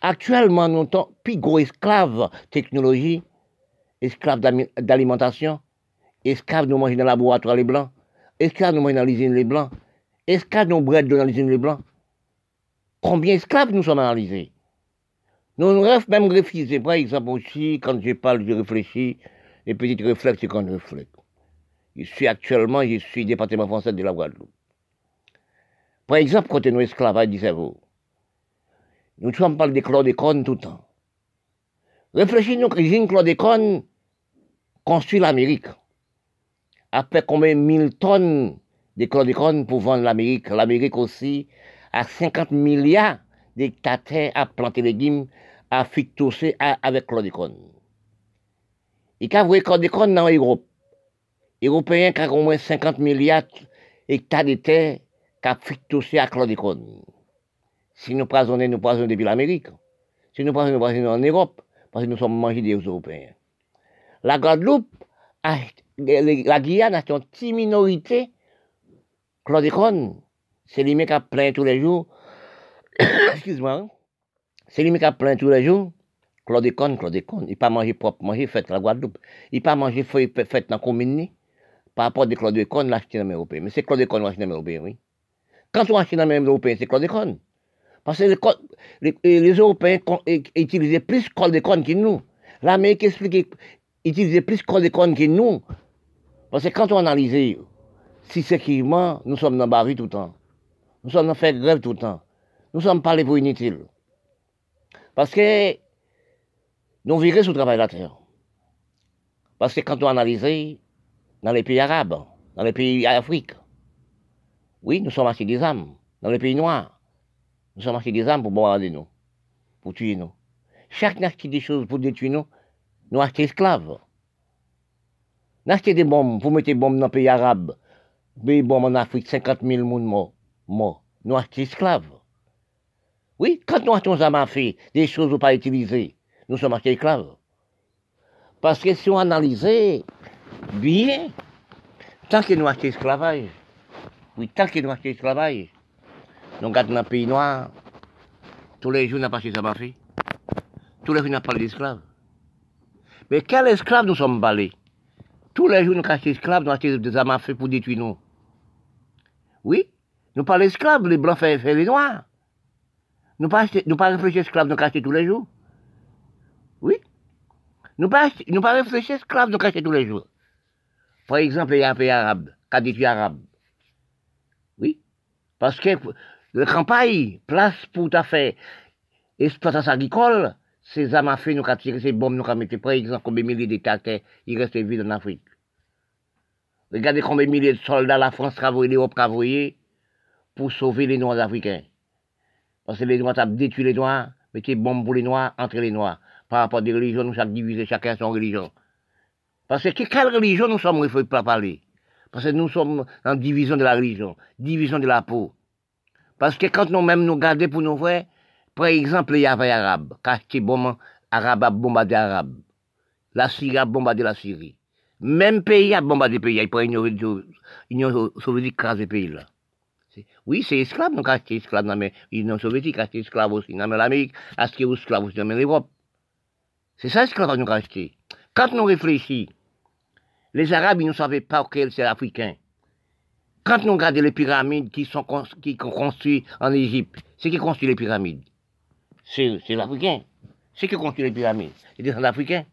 [SPEAKER 1] Actuellement, nous sommes plus gros esclaves technologie, esclaves d'alimentation, Esclaves nous mangent dans le laboratoire les blancs. Esclaves nous mangent dans l'usine les blancs. Esclaves nous bread dans l'usine les blancs. Combien d'esclaves nous sommes analysés Nous rêves même réfléchir. Par exemple, aussi, quand je parle, je réfléchis. Et petit réflexe, c'est quand je réfléchis. Je suis actuellement, je suis département français de la Guadeloupe. Par exemple, quand nous esclaves, disait-vous, nous sommes parlé des chlordécones tout le temps. Réfléchissez-nous que l'usine chlordécone construit l'Amérique. Après combien de mille tonnes de chlordécone pour vendre l'Amérique, l'Amérique aussi a 50 milliards d'hectares à planter légumes, à phytosé avec chlordécone. Et quand vous chlordécone dans l'Europe, Européens qui ont au moins 50 milliards d'hectares de terre qui phytosé à chlordécone. Si nous poisonnons, nous poisonnons depuis l'Amérique. Si nous poisonnons, nous poisonnons en Europe, parce que nous sommes mangés des Européens. La Guadeloupe, la Guyane a une petite minorité chlordécone. C'est lui qui a plein tous les jours. Excuse-moi. C'est lui qui a plein tous les jours. Chlordécone, chlordécone. Il pas manger propre, manger fait la Guadeloupe. Il pas manger fait fait dans la commune par rapport à des chlordécone l'acheter dans l'Europe. Mais c'est chlordécone l'acheter dans l'Europe, oui. Quand on achète dans l'Europe, c'est chlordécone. Parce que les, Européens utilisaient plus chlordécone que nous. L'Amérique expliquait utilisaient plus chlordécone que nous. Parce que quand on analyse, si c'est nous sommes dans la tout le temps. Nous sommes dans faire grève tout le temps. Nous sommes pas les pour inutiles. Parce que nous vivons sous le travail de la terre. Parce que quand on analyse dans les pays arabes, dans les pays d'Afrique, oui, nous sommes achetés des âmes. Dans les pays noirs, nous sommes achetés des âmes pour bombarder nous, pour tuer nous. Chaque acheté des choses pour détruire nous, nous achetons esclaves. Nous achetons des bombes, pour mettre des bombes dans les pays arabes, des bombes en Afrique, 50 000 personnes morts. Morts. Nous achetons esclaves. Oui, quand nous à fait des choses pas utilisées, nous sommes esclaves. Parce que si on analyse bien, tant que nous achetons esclavage, oui, tant que nous achetons esclavage, nous regardons dans pays noir, tous les jours, nous n'avons pas acheté ça fait. Tous les jours, nous pas d'esclaves. Mais quel esclave nous sommes balés? Tous les jours, nous cachons esclaves, nous achetons des feu pour détruire nous. Oui, nous parlons esclaves, les blancs font, les noirs. Nous pas, nous pas réfléchir esclaves, nous cachons tous les jours. Oui. Nous pas, nous pas réfléchir esclaves, nous cachons tous les jours. Par exemple, il y a un pays arabe, détruit arabe. Oui. Parce que le campagne, place pour ta fait exploitation agricole, ces armes à feu, nous avons tiré ces bombes, nous avons mis, par exemple, combien de milliers d'États ils restent vides en Afrique. Regardez combien de milliers de soldats la France travaille, l'Europe travaille pour sauver les Noirs africains. Parce que les Noirs ont détruit les Noirs, mettez bombes pour les Noirs, entre les Noirs. Par rapport à des religions, nous sommes divisés, chacun son religion. Parce que quelle religion nous sommes, il ne faut pas parler? Parce que nous sommes en division de la religion, division de la peau. Parce que quand nous-mêmes nous gardons pour nous voir, par exemple, il y avait Arabes, qui bombe, Arabe a bombardé Arabe. La Syrie a bombardé la Syrie. Même pays a bombardé pays. Il prend l'Union soviétique crase pays là. Oui, c'est esclave, donc acheté esclave dans l'Union soviétique, acheté esclave aussi dans l'Amérique, acheté esclave aussi dans l'Europe. C'est ça esclave nous acheté. Quand nous réfléchissons, les Arabes, ils ne savaient pas quel c'est l'Africain. Quand nous regardons les pyramides qui sont qui construites en Égypte, c'est qui construit les pyramides? C'est l'Africain. C'est qui construit les pyramides? C'est des.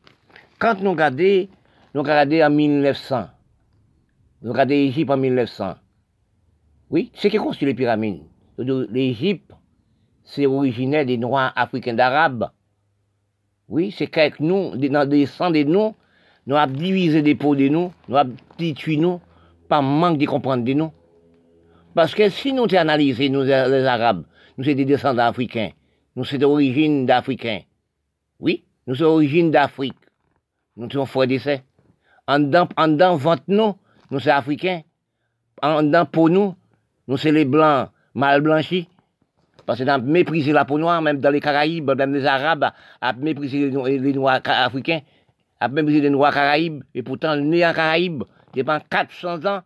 [SPEAKER 1] Quand nous regardons, nous regardons en 1900, nous regardons l'Égypte en 1900, oui, c'est qui construit les pyramides? L'Égypte, c'est originaire des Noirs africains d'Arabes. Oui, c'est qu'avec nous, dans des sangs de nous, nous avons divisé des peaux de nous, nous avons détruit nous, par manque de comprendre de nous. Parce que si nous analysons, nous, les Arabes, nous sommes des descendants africains, nous sommes d'origine d'Africains. Oui, nous sommes d'origine d'Afrique. Nous sommes frères d'essai. En dedans, en dedans, vente nous, nous sommes Africains. En dedans, pour nous, nous sommes les Blancs mal blanchis. Parce que dans mépriser la peau noire, même dans les Caraïbes, même les Arabes, à mépriser les, Noirs africains, à mépriser les Noirs Caraïbes. Et pourtant, né en Caraïbes, pendant 400 ans,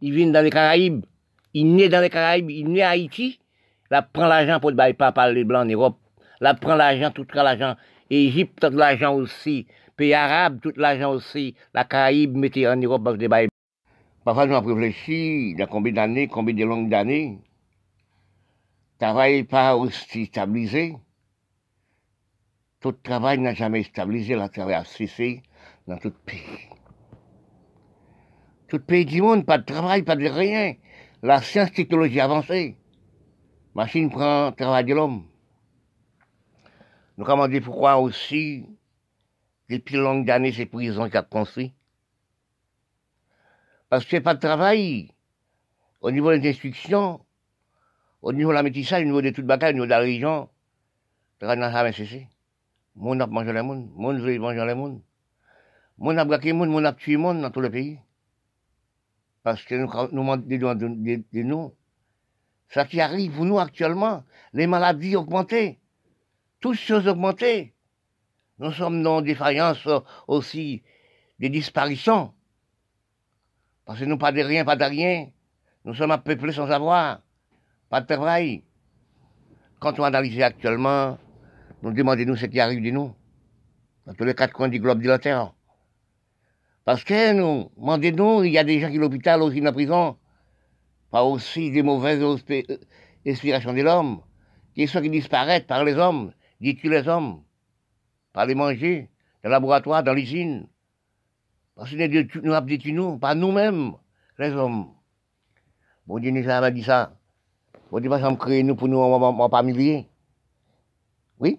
[SPEAKER 1] ils viennent dans les Caraïbes. Ils naissent dans les Caraïbes, ils naissent à Haïti. La prend l'argent pour ne pas parler blanc en Europe. La prend l'argent, tout l'argent. Égypte, l'argent aussi. pays arabes, tout l'argent aussi, la Caraïbe, mettez en Europe, parce que Parfois, nous avons réfléchi, dans combien d'années, combien de longues d'années, travail pas aussi stabilisé. Tout travail n'a jamais stabilisé, le travail a cessé dans tout pays. Tout pays du monde, pas de travail, pas de rien. La science, technologie avancée. Machine prend le travail de l'homme. Nous comment dire pourquoi aussi, depuis longues années, c'est prison qui a construit. Parce que pas de travail. Au niveau des instructions, au niveau de la métissage, au niveau de toute bataille, au niveau de la le travail n'a jamais cessé. Moun a mangé les moun, moun veut manger les moun. Moun a braqué moun, moun a tué moun dans tout le pays. Parce que nous nous demandons de, nous. Ça qui arrive pour nous actuellement, les maladies augmentées, toutes choses augmentées. Nous sommes dans défaillance aussi des disparitions. Parce que nous pas de rien, pas de rien. Nous sommes un peuple sans avoir. Pas de travail. Quand on analyse actuellement, nous demandons-nous ce qui arrive de nous. Dans tous les quatre coins du globe de la Terre. Parce que nous, demandez-nous, il y a des gens qui l'hôpital, aussi dans la prison. Pas aussi des mauvaises inspirations de l'homme. Qui sont qui disparaissent par les hommes, qui tuent les hommes? Par les manger, dans le laboratoire, dans l'usine. Parce que nous avons dit nous, pas nous-mêmes, les hommes. Bon Dieu nous a dit ça. Bon Dieu va créer nous pour nous en pas milliers. Oui.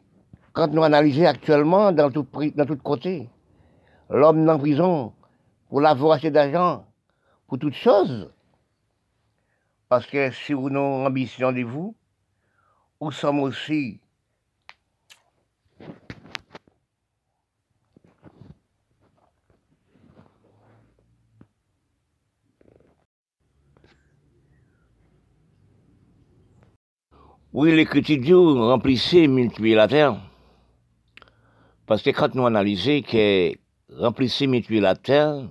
[SPEAKER 1] Quand nous analysons actuellement dans tout, dans tout côté, l'homme dans prison pour la voracité d'argent, pour toutes choses. Parce que si nous avons ambition de vous, nous sommes aussi Oui, l'écriture remplissait, multiplier la terre. Parce que quand nous analysons que remplissez, multiplier la terre,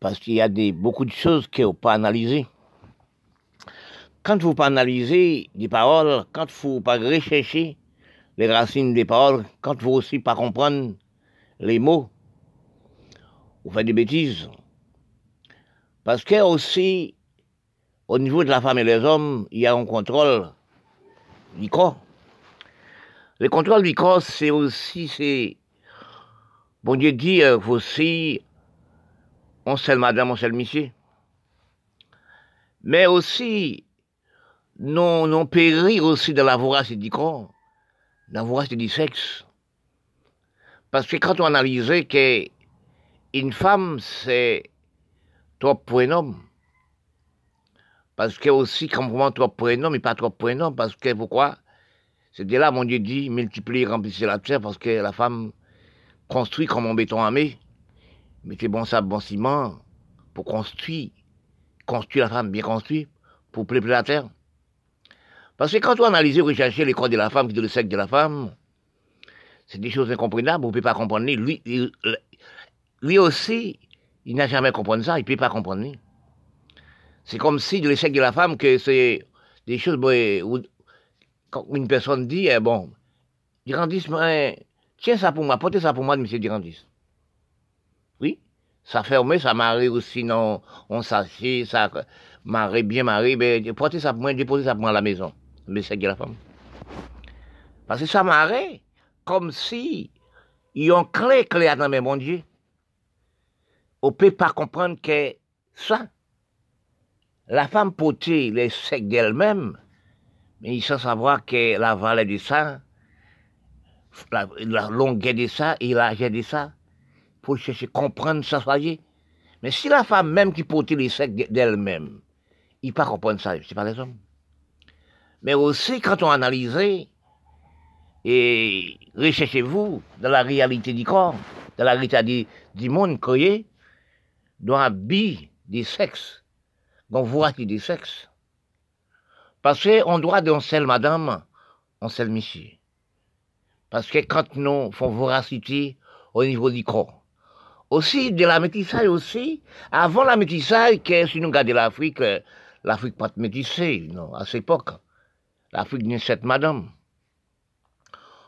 [SPEAKER 1] parce qu'il y a beaucoup de choses qu'il ne pas analyser. Quand vous pas analyser des paroles, quand vous pas rechercher les racines des paroles, quand vous aussi pas comprendre les mots, vous faites des bêtises. Parce que aussi, au niveau de la femme et des hommes, il y a un contrôle du corps. Le contrôle du corps, c'est aussi, c'est, bon Dieu dit euh, aussi, on sait madame, on sait monsieur. Mais aussi, non, non périr aussi de la voracité du corps, la voracité du sexe. Parce que quand on analyse qu'une femme, c'est trop pour un homme, parce que aussi, comme trop prénom, mais pas trop prénom, parce que pourquoi? C'était là, mon Dieu dit, multiplier, remplissez la terre, parce que la femme construit comme en béton armé. Mettez bon sable, bon ciment, pour construire. Construire la femme bien construite, pour plaire la terre. Parce que quand on analyse, rechercher les corps de la femme, le sexe de la femme, c'est des choses incompréhensibles, on ne peut pas comprendre. Lui, lui aussi, il n'a jamais compris ça, il ne peut pas comprendre. C'est comme si l'échec de la femme, que c'est des choses, où, quand une personne dit, eh, bon, Durandis, tiens ça pour moi, portez ça pour moi, monsieur Durandis. Oui, ça ferme, ça marie aussi, non, on s'assied, ça marie, bien marie, mais portez ça pour moi, déposez ça pour moi à la maison, l'échec de la femme. Parce que ça marie, comme si, ils ont clé, clé à dans mes mon Dieu. On ne peut pas comprendre que ça, la femme portait les secs d'elle-même, mais il faut savoir que la vallée de ça, la, longueur de ça et l'âge de ça, pour chercher comprendre ça, soyez. Mais si la femme même qui portait les secs d'elle-même, il pas comprendre ça, c'est pas les hommes. Mais aussi, quand on analyse, et recherchez-vous dans la réalité du corps, dans la réalité du, monde créé, dans bi des sexes qu'on voit qui des sexes. Parce qu'on doit seul madame, on seul monsieur. Parce que quand nous faisons voracité au niveau du corps, aussi de la métissage aussi, avant la métissage, que si nous regardons l'Afrique, l'Afrique pas métissée, non, à cette époque. L'Afrique d'une cette madame.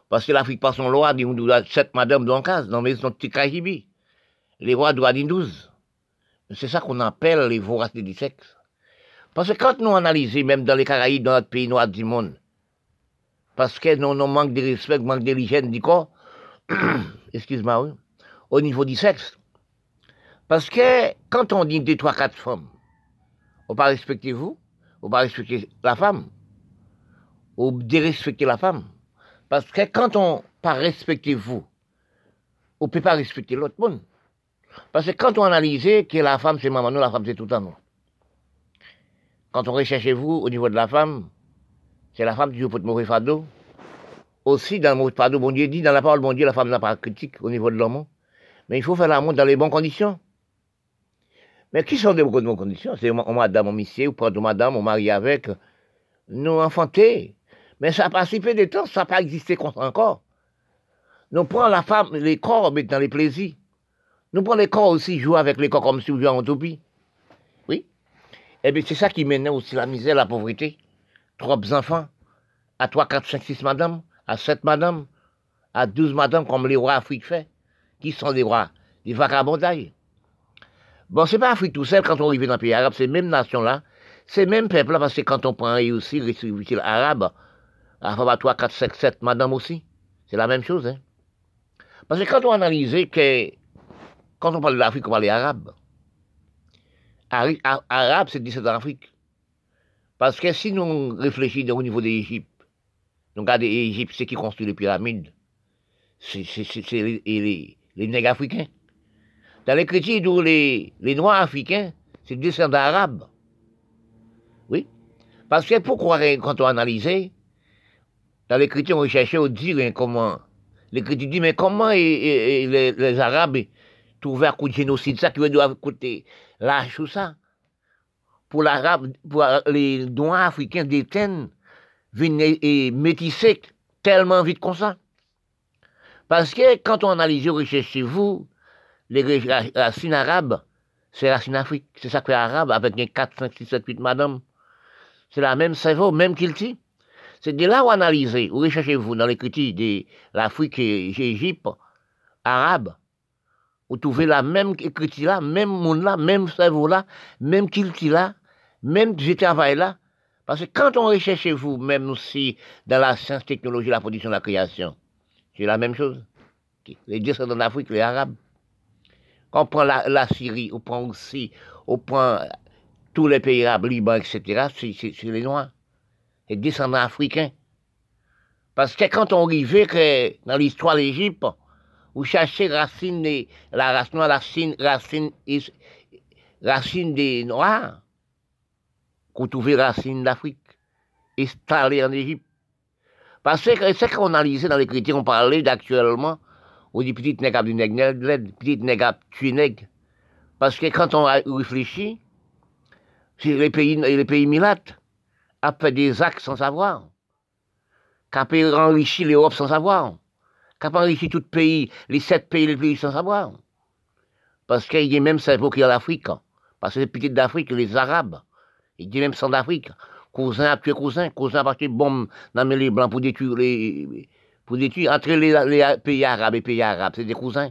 [SPEAKER 1] Parce que l'Afrique par son loi, dit doit sept madame dans case, dans maison petit Kajibi. Les rois doivent dire douze. C'est ça qu'on appelle les voracités du sexe. Parce que quand nous analysons, même dans les Caraïbes, dans notre pays noir du monde, parce que nous, nous manque de respect, manque d'hygiène du corps, excuse-moi, au niveau du sexe. Parce que quand on dit deux, trois, quatre femmes, on va respecter vous, on va respecter la femme, ou dérespecter la femme. Parce que quand on pas respecter vous, on ne peut pas respecter l'autre monde. Parce que quand on analyse que la femme c'est maman, nous, la femme c'est tout à nous. Quand on recherche vous au niveau de la femme, c'est la femme qui pour mauvais fardeau. Aussi, dans le fardeau, bon Dieu dit, dans la parole, bon Dieu, la femme n'a pas critique au niveau de l'homme. Mais il faut faire l'amour dans les bonnes conditions. Mais qui sont des bonnes conditions? C'est madame, mon monsieur, ou pas de madame, on marie avec, nous enfanter. Mais ça a passé peu de temps, ça n'a pas existé encore. Nous prenons la femme, les corps, mais dans les plaisirs. Nous prenons les corps aussi, jouer avec les corps comme si on jouait en utopie. Oui. Eh bien, c'est ça qui mène aussi la misère, la pauvreté. Trois enfants, à trois, quatre, cinq, six madames, à sept madames, à douze madames, comme les rois africains fait. Qui sont des rois Des vagabondailles. Bon, c'est pas Afrique tout seul quand on arrive dans le pays arabe, ces mêmes nations-là, ces mêmes peuples-là, parce que quand on prend aussi les arabe, à fois 3, 4, 5, 7, madame aussi. C'est la même chose. Hein? Parce que quand on analyse que, quand on parle de l'Afrique, on parle arabe. Arabe, c'est 17 d'Afrique. Parce que si nous réfléchissons au niveau de l'Égypte, nous regardons l'Égypte, c'est qui construit les pyramides. C'est les, les, nègres africains. Dans l'écriture, les, les Noirs africains, c'est descendants arabes. Oui. Parce que pourquoi, quand on analyse, dans l'écriture, on cherchait à dire hein, comment. L'écriture dit, mais comment les, Arabes trouvaient un coup de génocide, ça qui doit coûter l'âge ou ça. Pour l'Arabe, pour les Noirs africains viennent et métisser tellement vite comme ça. Parce que quand on analyse, on recherche vous, les racines arabes, c'est racines afrique. C'est ça que arabe avec un 4, 5, 6, 7, 8 madame. C'est la même cerveau, même qu'il dit. C'est de là où analyser, où recherchez-vous dans l'écriture de l'Afrique et l'Égypte, arabe, vous trouvez la même écriture là, même monde là, même cerveau là, même culture là, même travail là. Parce que quand on recherche vous, même aussi dans la science, technologie, la production, la création, c'est la même chose. Les descendants d'Afrique, les Arabes. Quand on prend la, Syrie, on prend aussi, on prend tous les pays arabes, Liban, etc., c'est les Noirs et descendants africains. Parce que quand on arrivait que dans l'histoire de l'Égypte, vous cherchez racine la racine la racine, racine, racine des Noirs, vous trouvez racine d'Afrique, installée en Égypte. Parce que c'est qu'on analysait dans l'écriture, on parlait d'actuellement, on dit petite nègre du nègre, petite nègre tuer nègre. Parce que quand on réfléchit, c'est les pays, les pays milates a fait des actes sans savoir, qu'a enrichi l'Europe sans savoir, qu'a enrichi tout le pays, les sept pays, les pays sans savoir. Parce qu'il y a même qui est l'Afrique, parce que les petites d'Afrique, les Arabes, il a même sans d'Afrique, cousin a tué cousin, cousin a parti bombe dans les blancs pour détruire les, pour détruire, entre les, pays arabes et pays arabes, c'est des cousins.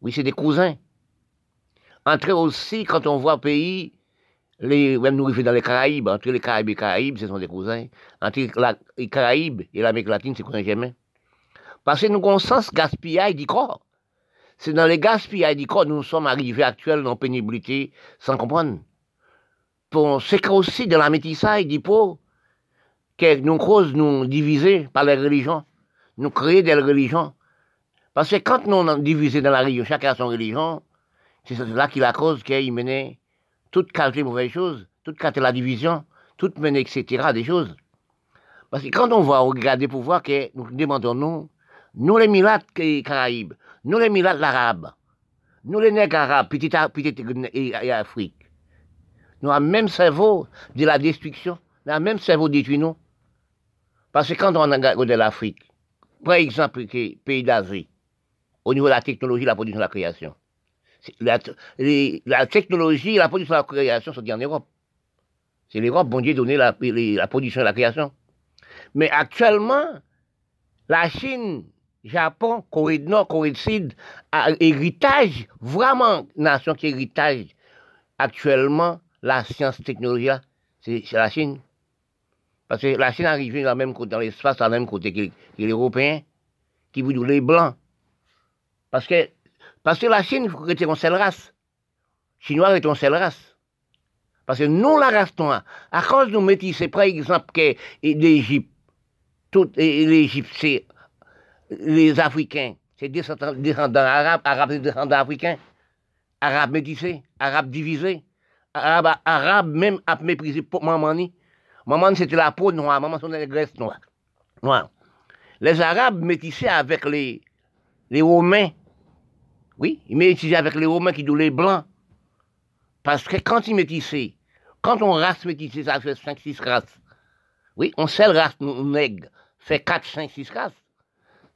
[SPEAKER 1] Oui, c'est des cousins. Entre aussi, quand on voit pays même nous dans les Caraïbes, entre les Caraïbes et les Caraïbes, ce sont des cousins. Entre les Caraïbes et l'Amérique latine, c'est cousins germains. Parce que nous avons sens gaspillage du corps. C'est dans les gaspillages du corps nous sommes arrivés actuellement en pénibilité sans comprendre. C'est aussi dans la métissage du pauvre que nous causes nous diviser par les religions, nous créer des religions. Parce que quand nous sommes divisés dans la religion, chacun a son religion, c'est là qu'il a cause qu'il menait toute qualité mauvaise chose, toute qualité la division, toute mener, etc., des choses. Parce que quand on va regarder pour voir que nous demandons, nous, nous les milates Caraïbes, nous les milates l'arabe, nous les nègres arabes, petit petit et, Afrique, nous avons même cerveau de la destruction, nous avons même cerveau détruit nous. Parce que quand on regarde l'Afrique, par exemple, le pays d'Asie, au niveau de la technologie, la production, la création, la, la, technologie la production la création sont en Europe. C'est l'Europe, bon Dieu, donné la, la production et la création. Mais actuellement, La Chine, Japon, Corée du Nord, Corée du Sud, a héritage, vraiment, nation qui héritage actuellement, la science technologie, c'est la Chine. Parce que la Chine arrive dans, même côté, dans l'espace, le même côté que, les Européens, qui vous les Blancs. Parce que, parce que la Chine, il faut que une seule race. Chinois est une seule race. Parce que nous, la race noire, à cause de nous métissés, par exemple, que l'Égypte, l'Égypte, c'est les Africains, c'est descendants arabes, arabes c'est descendants africains, arabes métissés, arabes divisés, arabes, arabes même à mépriser pour maman. Maman, c'était la peau noire, maman, c'était la graisse noire. noire. Les Arabes métissés avec les, les Romains. Oui, ils métissaient avec les Romains qui sont les Blancs. Parce que quand ils métissaient, quand on race métissée, ça fait 5, 6 races. Oui, on seule race, nous, nègres, fait 4, 5, 6 races.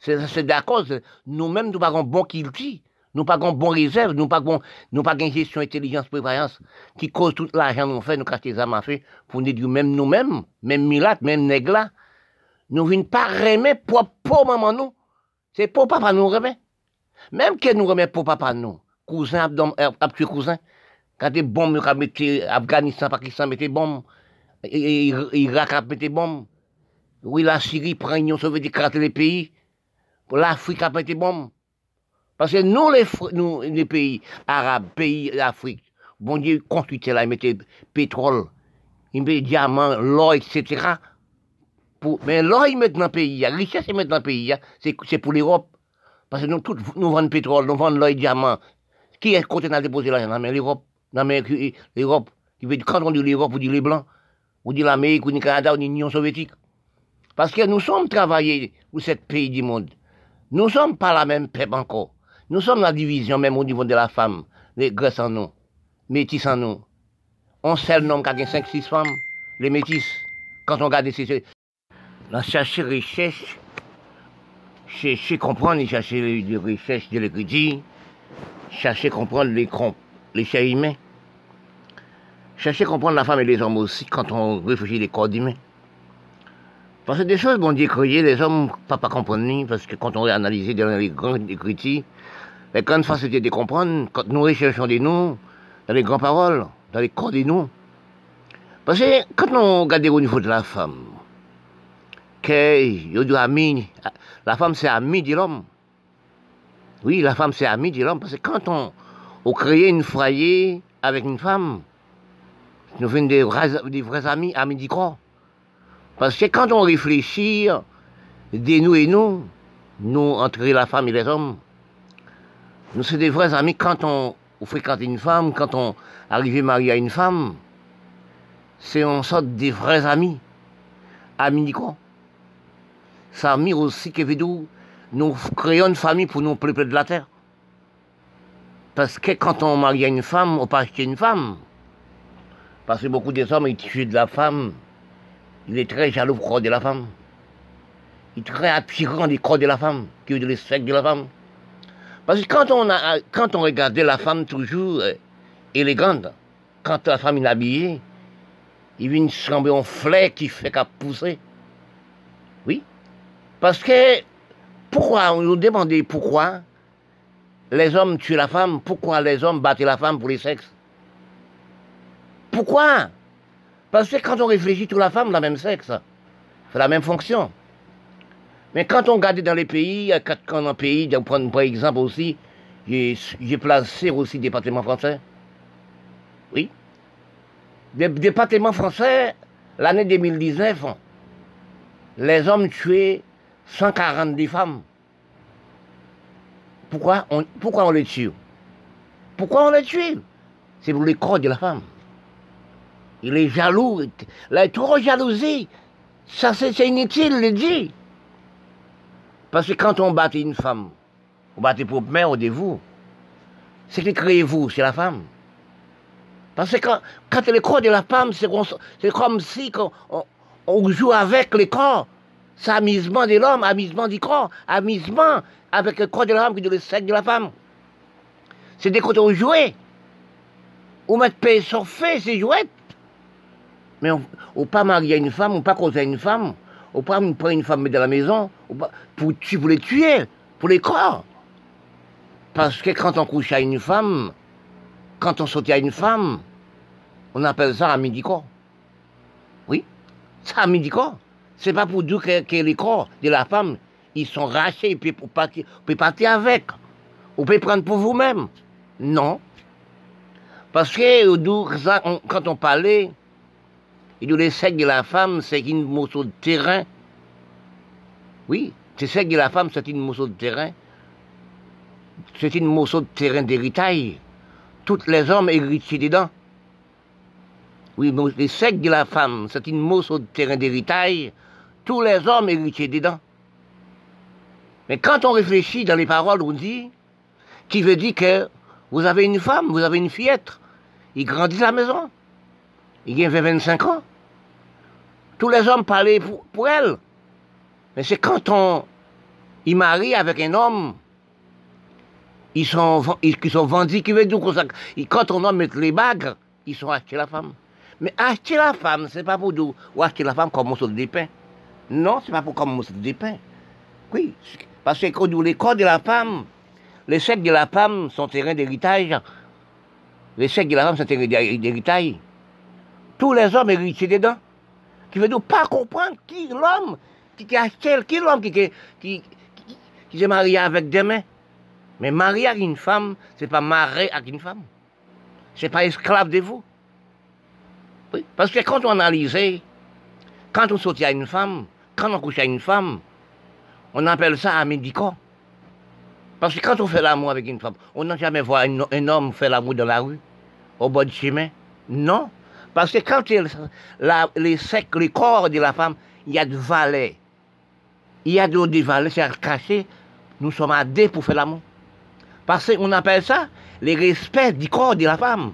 [SPEAKER 1] C'est d'accord, nous-mêmes, nous n'avons pas bon culti, nous n'avons pas bon réserve, nous n'avons pas bon gestion intelligence, prévoyance, qui cause tout l'argent nous fait, nous cache les à faire, pour nous dire même nous-mêmes, même Milat, même là, nous ne pas remettre pour, maman nous. C'est pour papa nous remet. Même que nous remet pour papa nous. Cousin, tué cousin. Quand des bombes, nous mettez Afghanistan, Pakistan, mettez bombes. Irak, mettez bombes. Oui, la Syrie prend l'Union soviétique, crater les pays. Pour l'Afrique, a mettez bombes. Parce que nous, les, pays arabes, pays d'Afrique, bon Dieu, construit là, ils mettaient pétrole, ils mettaient diamants, l'or, etc mais l'or, ils mettent dans le pays, la richesse, ils mettent dans le pays, c'est pour l'Europe. Parce que nous, tous, nous vendons pétrole, nous vendons l'or et diamant. Qui est côté de déposer l'argent dans l'Europe? Dans l'Europe. Quand on dit l'Europe, vous dites les Blancs, vous dites l'Amérique, vous dites le Canada, vous dites l'Union soviétique. Parce que nous sommes travaillés pour ce pays du monde. Nous ne sommes pas la même peuple encore. Nous sommes la division même au niveau de la femme, les Grèces en nous, métis en nous. On sait le nombre qui a 5-6 femmes, les métis. Quand on regarde ces, Là, chercher recherche, chercher comprendre, chercher les recherches de l'écriture, chercher comprendre les, les chers humains, chercher comprendre la femme et les hommes aussi quand on réfléchit les corps humains. Parce que des choses, bon Dieu créé, les hommes ne pas comprendre, parce que quand on a analysé dans les grandes écritures, les grandes facilité de comprendre, quand nous recherchons des noms, dans les grandes paroles, dans les corps des noms. Parce que quand on regarde au niveau de la femme, la femme c'est ami de l'homme. Oui, la femme c'est ami de l'homme, parce que quand on, on crée une foyer avec une femme, nous faisons des vrais, des vrais amis, amis du corps. Parce que quand on réfléchit, de nous et nous, nous entre la femme et les hommes, nous sommes des vrais amis quand on, fréquente une femme, quand on arrive marié à une femme, c'est en sorte des vrais amis, amis du corps ça mis aussi que nous créons une famille pour nous peupler de la terre. Parce que quand on marie une femme, on peut acheter une femme. Parce que beaucoup des hommes, ils tuent de la femme. Il est très jaloux corps de la femme. Il est très attirant du corps de la femme, qui est le sexe de la femme. Parce que quand on, a, quand on regardait la femme toujours euh, élégante, quand la femme est habillée, il vient sembler un fleur qui fait qu'à pousser. Oui. Parce que, pourquoi, on nous demandait pourquoi les hommes tuent la femme, pourquoi les hommes battent la femme pour les sexes? Pourquoi Parce que quand on réfléchit, toute la femme la même sexe, fait la même fonction. Mais quand on regarde dans les pays, quand un pays, prendre par exemple aussi, j'ai placé aussi des départements français. Oui. Des départements français, l'année 2019, les hommes tués 140 femmes. Pourquoi on, pourquoi on les tue? Pourquoi on les tue? C'est pour le corps de la femme. Il est jaloux. Il est trop jalousé. Ça, c'est inutile le dire. Parce que quand on battait une femme, on battait pour mère au vous. C'est que créez-vous, c'est la femme. Parce que quand, quand le corps de la femme, c'est comme si on, joue avec le corps. C'est amusement de l'homme, amusement du corps, amusement avec le corps de la femme qui est le sexe de la femme. C'est des côtés où jouer. Ou mettre paix sur fait, c'est jouet. Mais on, ne pas marier une femme, ou pas causer une femme, On prend une, une femme dans la maison pour, pour les tuer, pour les croire. Parce que quand on couche à une femme, quand on saute à une femme, on appelle ça un midi Oui, ça un midi C'est pas pour dire que, les corps de la femme, ils sont rachés, puis pour partir, vous partir avec. Vous pouvez prendre pour vous-même. Non. Parce que quand on parlait, il dit les sexe de la femme, c'est une morceau de terrain. Oui, c'est sexe de la femme, c'est une morceau de terrain. C'est une morceau de terrain d'héritage. Tous les hommes héritent dedans. Oui, les sexe de la femme, c'est une morceau de terrain d'héritage. Tous les hommes héritent dedans. Mais quand on réfléchit dans les paroles, on dit, qui veut dire que vous avez une femme, vous avez une fillette, il grandit à la maison. Il a 25 ans. Tous les hommes parlaient pour, elle. Mais c'est quand on il marie avec un homme, ils sont, ils, sont vendus, qui veut dire que quand on homme met les bagues, ils sont achetés la femme. Mais acheter la femme, c'est pas pour acheter la femme comme morceau de pain. Non, c'est pas pour comme morceau de pain. Oui, parce que les corps de la femme, les secs de la femme sont terrain d'héritage. Les secs de la femme sont terrain d'héritage. Tous les hommes héritent dedans. Qui veut dire pas comprendre qui l'homme qui, a acheté, qui l'homme qui, qui, qui, qui, s'est marié avec des mains. Mais marié avec une femme, c'est pas marié avec une femme. C'est pas esclave de vous. Oui, parce que quand on analyse, quand on sortit à une femme, quand on couche à une femme, on appelle ça un médicament. Parce que quand on fait l'amour avec une femme, on n'a jamais vu un, homme faire l'amour dans la rue, au bord du chemin. Non. Parce que quand il, les secs, corps de la femme, il y a de valets. Il y a de, des valets, c'est caché. Nous sommes à deux pour faire l'amour. Parce qu'on appelle ça le respect du corps de la femme.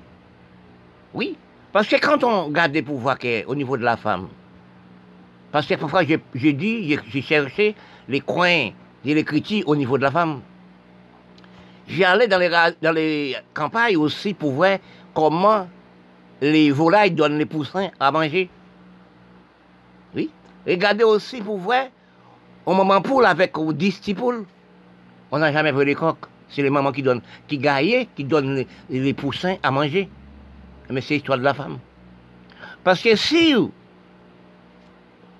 [SPEAKER 1] Oui. Parce que quand on regarde les pouvoirs au niveau de la femme, parce que parfois j'ai dit, j'ai cherché les coins de l'écriture au niveau de la femme. J'y allais dans les, dans les campagnes aussi pour voir comment les volailles donnent les poussins à manger. Oui. Regardez aussi pour voir, au moment pour avec 10 petits poules, on n'a jamais vu les coques. C'est les mamans qui donnent, qui qui donnent les, poussins à manger. Mais c'est l'histoire de la femme. Parce que si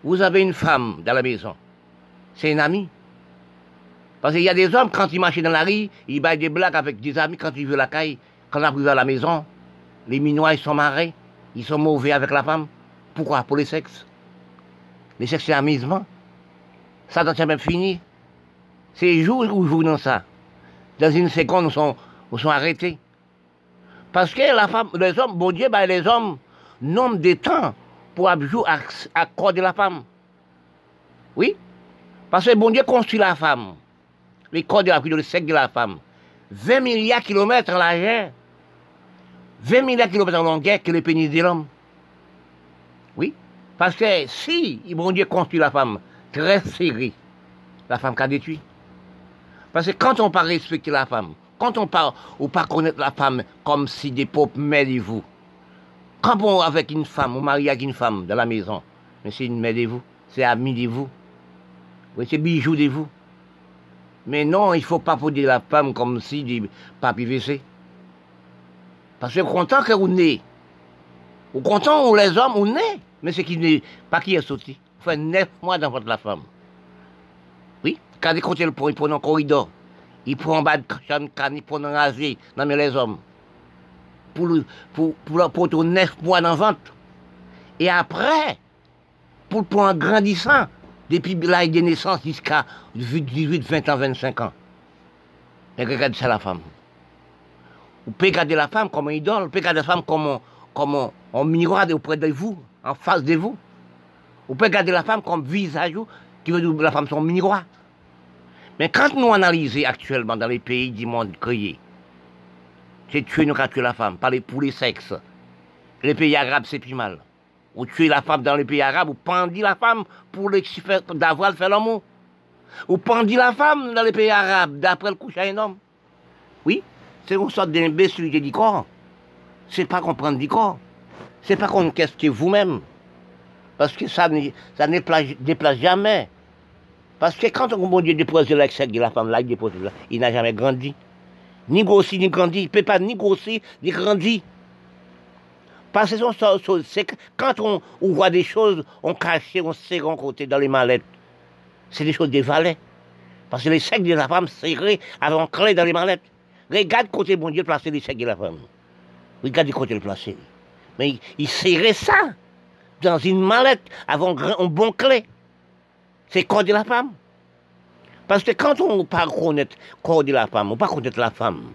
[SPEAKER 1] vous avez une femme dans la maison, c'est une amie. Parce qu'il y a des hommes, quand ils marchent dans la rue, ils baillent des blagues avec des amis quand ils veulent la caille. Quand on arrive à la maison, les minois, ils sont marrés. Ils sont mauvais avec la femme. Pourquoi? Pour les sexes. Les sexes, c'est amusement. Ça doit jamais fini. C'est jour où jouent dans ça. Dans une seconde, ils sont, arrêtés. Parce que la femme, les hommes, bon Dieu, ben les hommes, nomment des temps pour de la femme. Oui? Parce que bon Dieu construit la femme. Les corps de la femme, le sexe de la femme. 20 milliards de kilomètres en largeur. 20 milliards de kilomètres longueur que le pénis de l'homme. Oui. Parce que si bon Dieu construit la femme très serrée, la femme qu'a détruit. Parce que quand on parle respecter la femme, quand on parle ou pas connaître la femme comme si des pauvres mères de vous, quand on avec une femme, on marie avec une femme dans la maison, mais c'est une mère de vous, c'est ami de vous, c'est bijou de vous. Mais non, il ne faut pas poser la femme comme si des papiers. Parce que content que vous naissez. Ou content où les hommes, on naît. Mais c'est qui n'est pas qui est sorti. Vous faites neuf mois dans votre la femme. Oui, quand il compte le point, il prend un corridor. Il prend en bas de chambre, il prend un asile dans les hommes pour, pour, pour, pour, neuf mois dans vente. Et après, pour, pour un grandissant, depuis l'âge de naissance jusqu'à 18, 20 ans, 25 ans. Et regardez ça la femme. Vous pouvez regarder la femme comme une idole, vous pouvez regarder la femme comme, comme un, miroir auprès de vous, en face de vous. Vous pouvez regarder la femme comme visage, qui veut dire que la femme son miroir. Mais quand nous analysons actuellement dans les pays du monde créé, c'est tuer nous tuer la femme, parler pour les sexes. Les pays arabes, c'est plus mal. Ou tuer la femme dans les pays arabes, ou pendir la femme pour d'avoir fait l'amour. Ou pendir la femme dans les pays arabes, d'après le coucher à un homme. Oui, c'est une sorte d'imbécilité du corps. C'est pas comprendre du corps. C'est pas qu'on question vous-même. Parce que ça ne ça ne déplace jamais. Parce que quand on bon Dieu dépose l'excès de la femme il il n'a jamais grandi. Ni grossi, ni grandi. Il ne peut pas ni grossir, ni grandir. Parce que quand on, voit des choses, on cache, on serre en côté dans les mallettes. C'est des choses des valets. Parce que les secs de la femme serrés avant clé dans les mallettes. Regarde côté bon Dieu placer les secs de la femme. Regarde côté le placer. Mais il, serrait ça dans une mallette avant un bon clé. C'est corps de la femme. Parce que quand on ne pas connaître corps de la femme, on ne pas connaître la femme,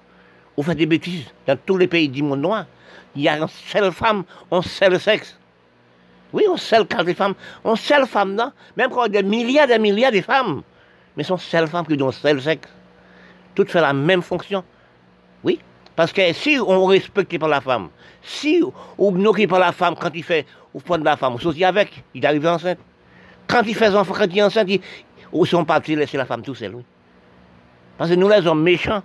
[SPEAKER 1] on fait des bêtises. Dans tous les pays du monde noir, il y a une seule femme, un seul sexe. Oui, on seul cas de femmes, on seule femme, non? Même quand il a des milliards et des milliards de femmes, mais sont seule femme qui ont un seul sexe. Toutes font la même fonction. Oui, parce que si on respecte pas la femme, si on n'occupe pas la femme quand il fait, ou prendre la femme, on s'occupe avec, il arrive enceinte. Quand il fait enfant, quand il est enceinte, il, ou sont partis laisser la femme tout seul, oui. Parce que nous, les hommes méchants,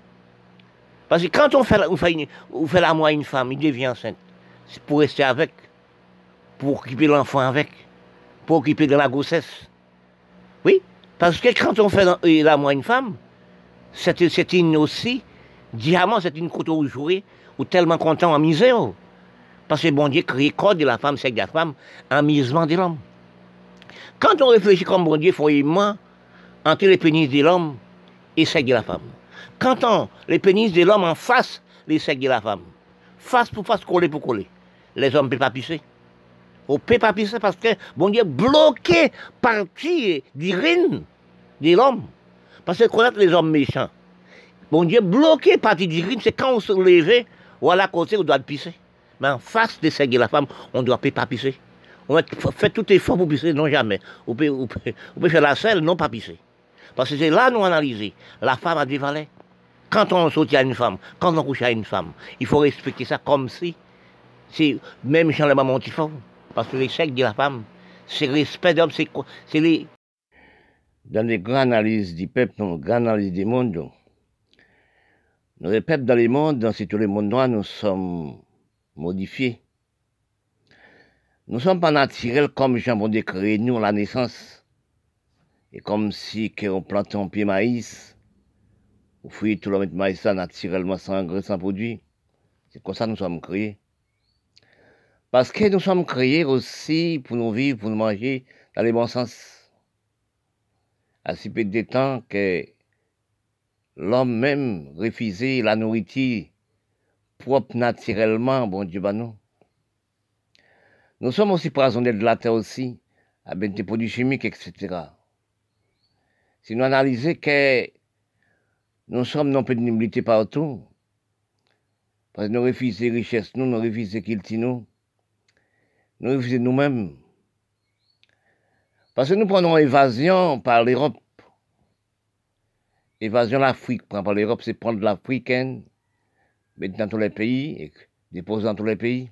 [SPEAKER 1] parce que quand on fait, on fait, on fait femme, il devient enceinte. C'est pour rester avec, pour occuper l'enfant avec, pour occuper de la grossesse. Oui, parce que quand on fait l'amour à une femme, c'est une Diamant, c'est une couteau jouée, ou tellement content en misère. Parce que bon Dieu crée corps de la femme, c'est de la femme, en misement de l'homme. Quand on réfléchit comme bon Dieu, faut entre les pénis de l'homme et celle de la femme. Quand on, les pénis de l'homme en face, les secs de la femme. Face pour face, coller pour coller. Les hommes ne peuvent pas pisser. On ne peut pas pisser parce que bon Dieu bloqué partie d'urine de l'homme. Parce que connaître les hommes méchants, Bon Dieu, bloqué partie du crime, c'est quand on se lève, ou à côté, on doit pisser. Mais en face de de la femme, on ne doit pas pisser. On fait tout effort pour pisser, non jamais. On peut, faire la selle, non pas pisser. Parce que c'est là nous analyser. La femme a des valets. Quand on saute à une femme, quand on couche à une femme, il faut respecter ça comme si, c'est même chez le maman. Parce que sexe de la femme, c'est respect d'homme, c'est les. Dans les grandes analyses du peuple, dans les grandes analyses du monde, nous, les peuples dans le monde, dans tous les mondes noirs, nous sommes modifiés. Nous sommes pas naturels comme Jean bon créé nous la naissance. Et comme si on plantait un pied maïs, ou fouillait tout le de maïs naturellement sans engrais, sans produit. C'est comme ça que nous sommes créés. Parce que nous sommes créés aussi pour nous vivre, pour nous manger dans les bons sens. Si peu de temps que l'homme même refusait la nourriture propre naturellement, bon Dieu, bah non. Nous sommes aussi poisonnés de la terre aussi, avec des produits chimiques, etc. Si nous analysons que nous sommes non pénibilité partout, parce que nous refusons les richesses, nous, nous refusons qu'ils nous, nous refusons nous-mêmes. Parce que nous prenons évasion par l'Europe, Évasion l'Afrique, prend par l'Europe, c'est prendre l'Africaine, mettre dans tous les pays, et déposer dans tous les pays.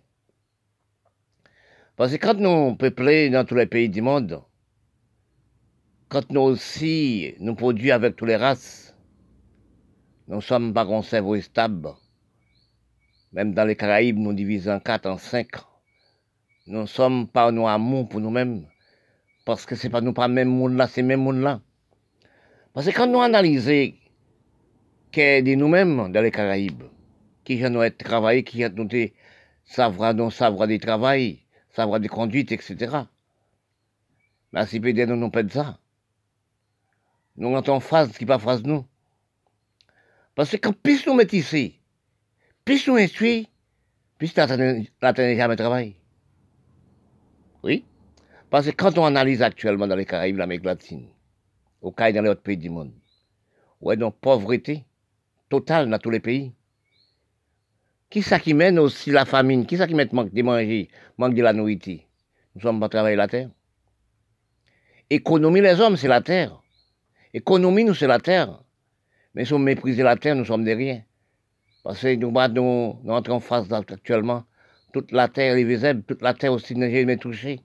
[SPEAKER 1] Parce que quand nous peuplons dans tous les pays du monde, quand nous aussi nous produisons avec toutes les races, nous sommes pas un. Même dans les Caraïbes, nous divisons en quatre, en cinq. Nous ne sommes pas nos amours pour nous-mêmes. Parce que c'est pas nous pas même monde là, c'est même monde là. Parce que quand nous analysons que de nous-mêmes dans les Caraïbes, qui ont être travaillé, qui ont savoir, non savoir du travail, savoir des conduites, etc. Si peut nous nous pas ça. Nous en phase qui pas phrase nous. Parce que quand plus nous mettons ici, plus nous instruisons, plus n'attendons jamais travail. Oui. Parce que quand on analyse actuellement dans les Caraïbes, l'Amérique latine, au cas dans les autres pays du monde. Ouais, donc pauvreté totale dans tous les pays. Qui ça qui mène aussi la famine? Qui ça qui met manque de manger, manque de la nourriture? Nous sommes pas travailler la terre. Économie les hommes, c'est la terre. Économie, nous, c'est la terre. Mais si on méprise la terre, nous sommes des rien. Parce que nous, nous, nous entrons en face actuellement. Toute la terre est visible, toute la terre aussi n'est jamais touchée.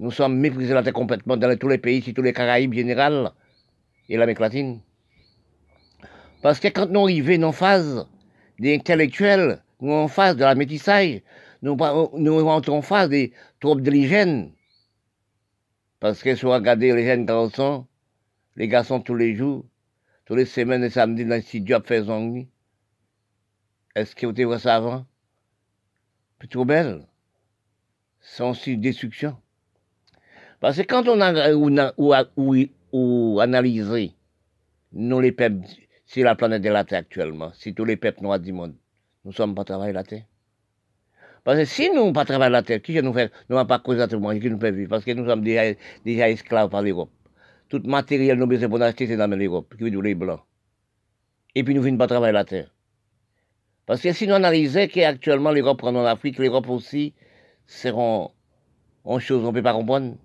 [SPEAKER 1] Nous sommes méprisés terre complètement dans tous les pays, tous les Caraïbes général et l'Amérique latine. Parce que quand nous arrivons en phase des intellectuels, nous en phase de la métissage, nous, nous entrons en phase des troupes de l'hygiène, Parce que si vous regardez les jeunes garçons, les garçons tous les jours, tous les semaines et samedis dans studio à zongni, est-ce que vous avez vu ça avant? Plutôt belle. Aussi une destruction. Parce que quand on a ou, analysé nous les peuples sur la planète de la Terre actuellement, si tous les peuples noirs du monde, nous ne sommes pas travailler la Terre. Parce que si nous ne pas la Terre, qui nous fait, nous n'avons pas causé tout le monde, qui nous fait vivre, parce que nous sommes déjà, esclaves par l'Europe. Tout matériel nous besoin pour c'est dans l'Europe, qui veut dire les blancs. Et puis nous ne venons pas travailler la Terre. Parce que si nous analysons qu'actuellement l'Europe prend en Afrique, l'Europe aussi seront en chose, on ne peut pas comprendre.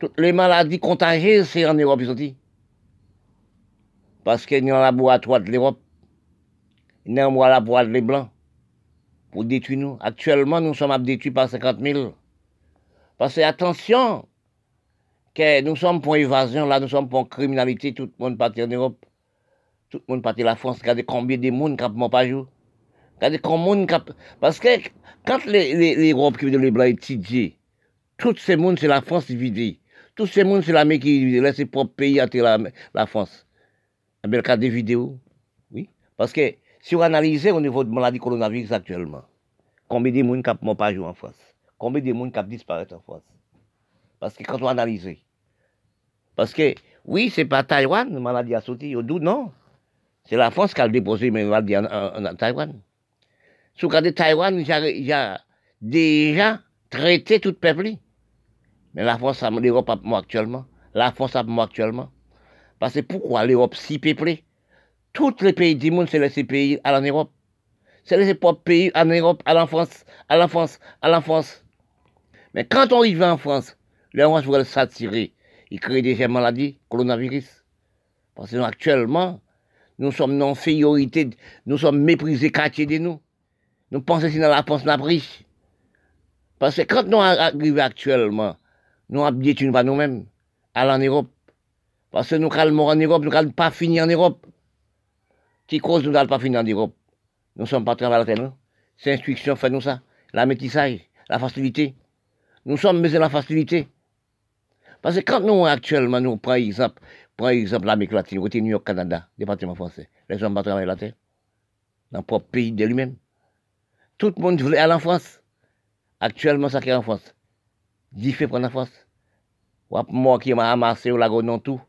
[SPEAKER 1] Toutes les maladies contagieuses, c'est en Europe, dit. Parce qu'il y a un laboratoire de l'Europe. Il y a un laboratoire des Blancs pour détruire nous. Actuellement, nous sommes détruits par 50 000. Parce que, attention, que nous sommes pour évasion, là, nous sommes pour criminalité, tout le monde parti en Europe. Tout le monde parti en la France. Regardez combien de monde qui ne pas jour. Regardez combien de Parce que quand l'Europe qui veut les Blancs étudier, tout ce monde, c'est la France divisée. Tout ce monde, c'est l'Amérique qui laisse ses propres pays à la, France. Bien, le cas des vidéos, oui. Parce que si on analyse au niveau de maladie coronavirus actuellement, combien de gens qui pas joué en France? Combien de gens qui disparaître en France? Parce que quand on analyse, parce que oui, c'est pas Taïwan, la maladie a sauté, au doute, non. C'est la France qui a déposé la maladie en, en, Taïwan. Si vous regardez Taïwan, il a déjà traité tout le peuple. Mais la France, l'Europe a moi actuellement. La France a moi actuellement. Parce que pourquoi l'Europe si peuplée? Tous les pays du monde, c'est laissé pays à l'Europe. C'est laissé propres pays en Europe, à la France, à la France, à la France. Mais quand on arrive en France, les gens veulent s'attirer. Ils créent des maladies, coronavirus. Parce que nous, actuellement, nous sommes non infériorité, nous sommes méprisés quartier de nous. Nous pensons que la France, nous riche. Parce que quand nous arrivons actuellement, nous habituons pas nous-mêmes, à en Europe. Parce que nous calmons en Europe, nous n'allons pas finir en Europe. Qui cause nous n'allons pas finir en Europe? Nous ne sommes pas la terre, C'est instruction, fait nous ça. La métissage, la facilité. Nous sommes de la facilité. Parce que quand nous, actuellement, nous prenons exemple, prenons exemple l'Amérique latine, côté New York, Canada, département français, les gens pas travailler la terre. Dans le propre pays de lui-même. Tout le monde voulait aller en France. Actuellement, ça qui est en France. Dit fait prendre en France. Moi qui m'a amassé au lago non tout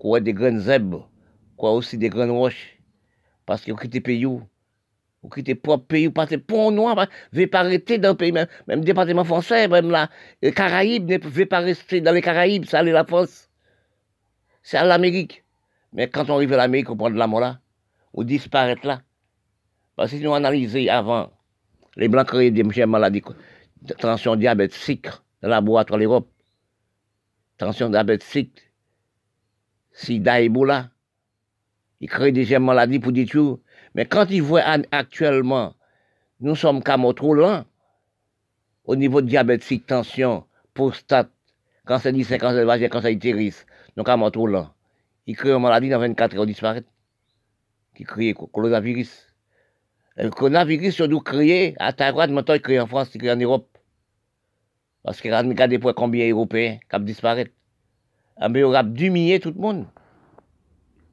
[SPEAKER 1] quoi des grandes zèbres, quoi aussi des grandes roches. Parce que vous quittez pays, vous quittez propre pays, vous passez pour noir, vous ne pas rester dans le pays, même, même département français, même là, les Caraïbes, ne pouvez pas rester dans les Caraïbes, ça allait la France. C'est à l'Amérique. Mais quand on arrive à l'Amérique, on prend de la mort là, on disparaît là. Parce que si nous analysons avant, les Blancs créaient des maladies, tension, diabète, sucre, dans le laboratoire de l'Europe. Tension, diabète, sucre, sida, Ebola. Ils créent des maladies pour tout. Mais quand ils voient actuellement, nous sommes qu'à trop loin, au niveau de diabète, tension, prostate, cancer du sein, cancer vagin, cancer utérus, nous sommes trop loin. Ils créent une maladie dans 24 heures disparaître. Qui crée coronavirus. Le coronavirus, surtout créé à Taïwan, maintenant il crée en France, il crée en Europe. Parce que regardez pour combien d'Européens qui disparaître mais on a d'humilier tout le monde.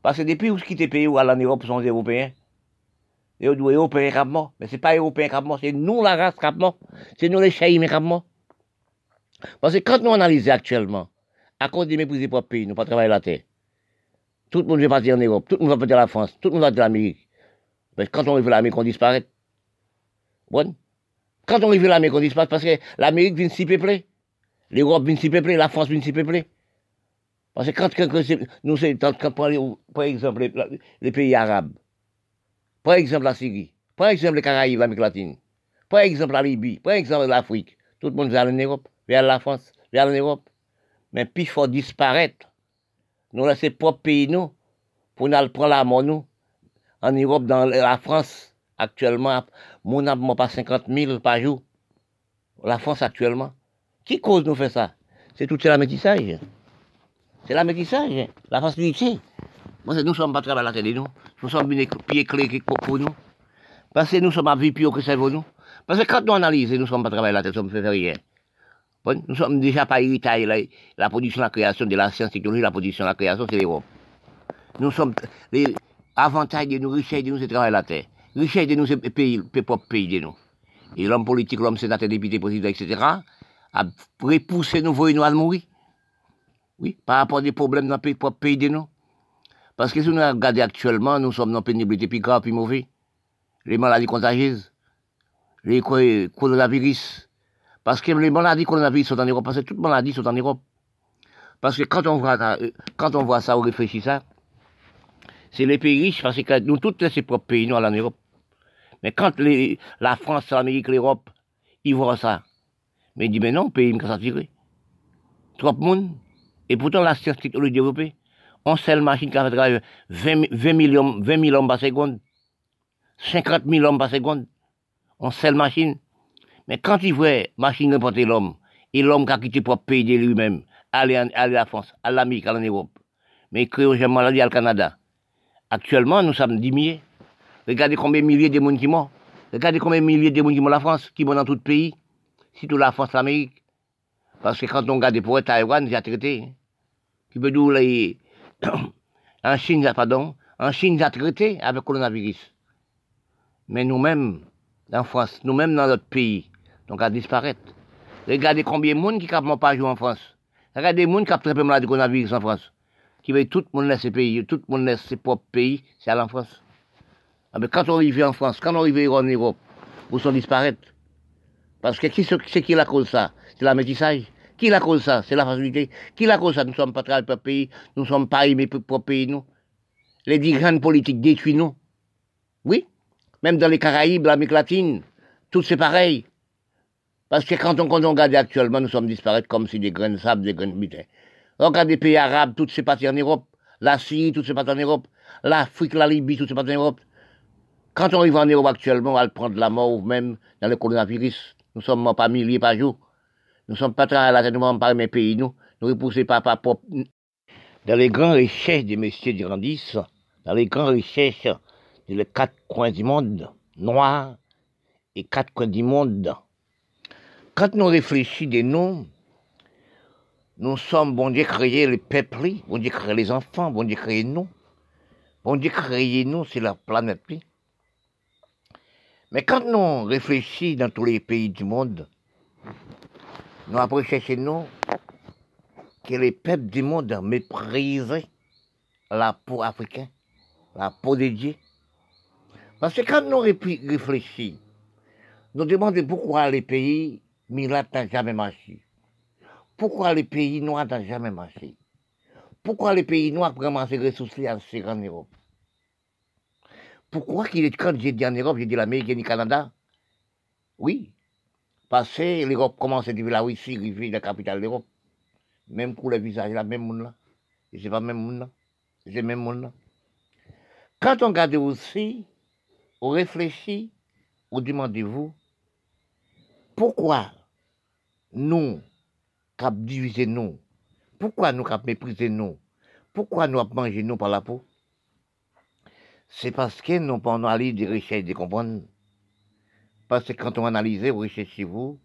[SPEAKER 1] Parce que depuis où ce qui était payé ou à l'Europe sont les Européens. Les Européens qui mort. Mais ce n'est pas Européens qui mort, c'est nous la race qui mort. C'est nous les chaïs qui. Parce que quand nous analysons actuellement, à cause des mépris des propres pays, nous pas travailler la terre. Tout le monde veut partir en Europe, tout le monde va partir la France, tout le monde va partir l'Amérique. Mais quand on à l'Amérique, on disparaît. Bon. Quand on arrive à l'Amérique, on disparaît parce que l'Amérique vient s'y peupler. L'Europe vient s'y peupler, la France vient s'y peupler. Parce que quand, nous, c'est, par exemple, les, pays arabes, par exemple la Syrie, par exemple les Caraïbes, l'Amérique latine, par exemple la Libye, par exemple l'Afrique, tout le monde vers l'Europe, vers la France, vers l'Europe. Mais puis il faut disparaître. Nous laisser propre pays, nous, pour nous prendre la mort, nous. En Europe, dans la France, actuellement, mon n'a pas 50 000 par jour. La France, actuellement. Qui cause nous fait ça? C'est tout la métissage. C'est la métissage, la facilité. Moi, nous sommes pas travaillés à la télé, nous. Nous sommes bien pieds clés pour nous. Parce que nous sommes à vie pire que c'est pour nous. Parce que quand nous analysons, nous ne sommes pas travaillés à la tête, nous ne faisons rien. nous sommes déjà pas héritage, la, production, la création de la science, technologie, la production, la création, c'est l'Europe. Nous sommes, les avantages de nous, richesses de nous, c'est travailler la terre. Richesse de nous, c'est pays, le propre pays de nous. Et l'homme politique, l'homme sénateur, député, président, etc., a repoussé nous, voyons nous à mourir. Oui, par rapport à des problèmes dans le pays de nous. Parce que si nous regardons actuellement, nous sommes dans pénibilité plus grave, plus mauvais. Les maladies contagieuses, les coronavirus, parce que les maladies coronavirus sont en Europe, parce que toutes les maladies sont en Europe. Parce que quand on voit, quand on voit ça, on réfléchit ça, c'est les pays riches, parce que nous, tous ces propres pays, nous, en Europe. Mais quand la France, l'Amérique, l'Europe, ils voient ça, mais ils disent, mais non, pays, ils s'en tirer. Trop de monde. Et pourtant, la science technologie développée, on seule machine qui a fait 20, 20 millions, 20 000 hommes par seconde, 50 000 hommes par seconde, on seule machine. Mais quand il voit machine remporter l'homme, et l'homme qui a quitté pour pays de lui-même, aller, à la France, à l'Amérique, à l'Europe, mais il crée aux maladie au Canada. Actuellement, nous sommes 10 milliers. Regardez combien de milliers de monde qui morts. Regardez combien de milliers de monde qui morts la France, qui morts dans tout le pays, surtout la France, l'Amérique. Parce que quand on regarde pour Taïwan, j'ai traité. Qui en Chine, pardon, en Chine, j'ai traité avec le coronavirus. Mais nous-mêmes, en France, nous-mêmes dans notre pays, donc à disparaître. Regardez combien de monde qui ne pas jouer en France. Regardez les gens qui ont très peu malade du coronavirus en France. Qui tout le monde pays, tout le monde laisse ses propres pays, c'est aller en France. Ah ben, quand on arrive en France, quand on arrive en Europe, vous sont disparaître. Parce que qui c'est qui la cause ça? C'est la métissage. Qui la cause ça? C'est la facilité. Qui la cause ça? Nous ne sommes pas très pour pays, nous ne sommes pas aimés pour pays, nous. Les dirigeants politiques détruisent nous. Oui, même dans les Caraïbes, l'Amérique latine, tout c'est pareil. Parce que quand on, regarde actuellement, nous sommes disparaître comme si des grains de sable, des grains de mitaine. Regarde les pays arabes, tout c'est parti en Europe. La Syrie, tout c'est parti en Europe. L'Afrique, la Libye, tout c'est parti en Europe. Quand on arrive en Europe actuellement, on va prendre la mort, même dans le coronavirus. Nous sommes pas milliers par jour. Nous sommes pas à la pas mes pays, nous. Nous repoussons pas par. Dans les grandes richesses des messieurs grandissent, dans les grandes richesses les quatre coins du monde, noirs et quatre coins du monde. Quand nous réfléchissons des noms, nous sommes, bon Dieu, créé les peuples, bon Dieu, créé les enfants, bon Dieu, créé nous. Bon Dieu, créé nous, c'est la planète. Mais quand nous réfléchissons dans tous les pays du monde, nous avons cherché nous que les peuples du monde méprisent la peau africaine, la peau de Dieu, parce que quand nous réfléchissons, nous demandons pourquoi les pays milates n'ont jamais marché. Pourquoi les pays noirs n'ont jamais marché? Pourquoi les pays noirs vraiment ces ressources en Europe. Pourquoi qu'il est, quand j'ai dit en Europe, j'ai dit l'Amérique et le Canada Oui, parce que l'Europe commence à dire la Russie, la capitale de l'Europe. Même pour le visage, la même monde là. Et c'est pas même monde là. C'est même monde là. Quand on regarde aussi, on réfléchit, on demandez-vous, pourquoi nous, cap diviser nous, pourquoi nous cap mépriser nous, pourquoi nous avons mangé nous par la peau? C'est parce que nous pas analyser des richesses, de comprendre. Parce que quand on analyse les richesses chez vous,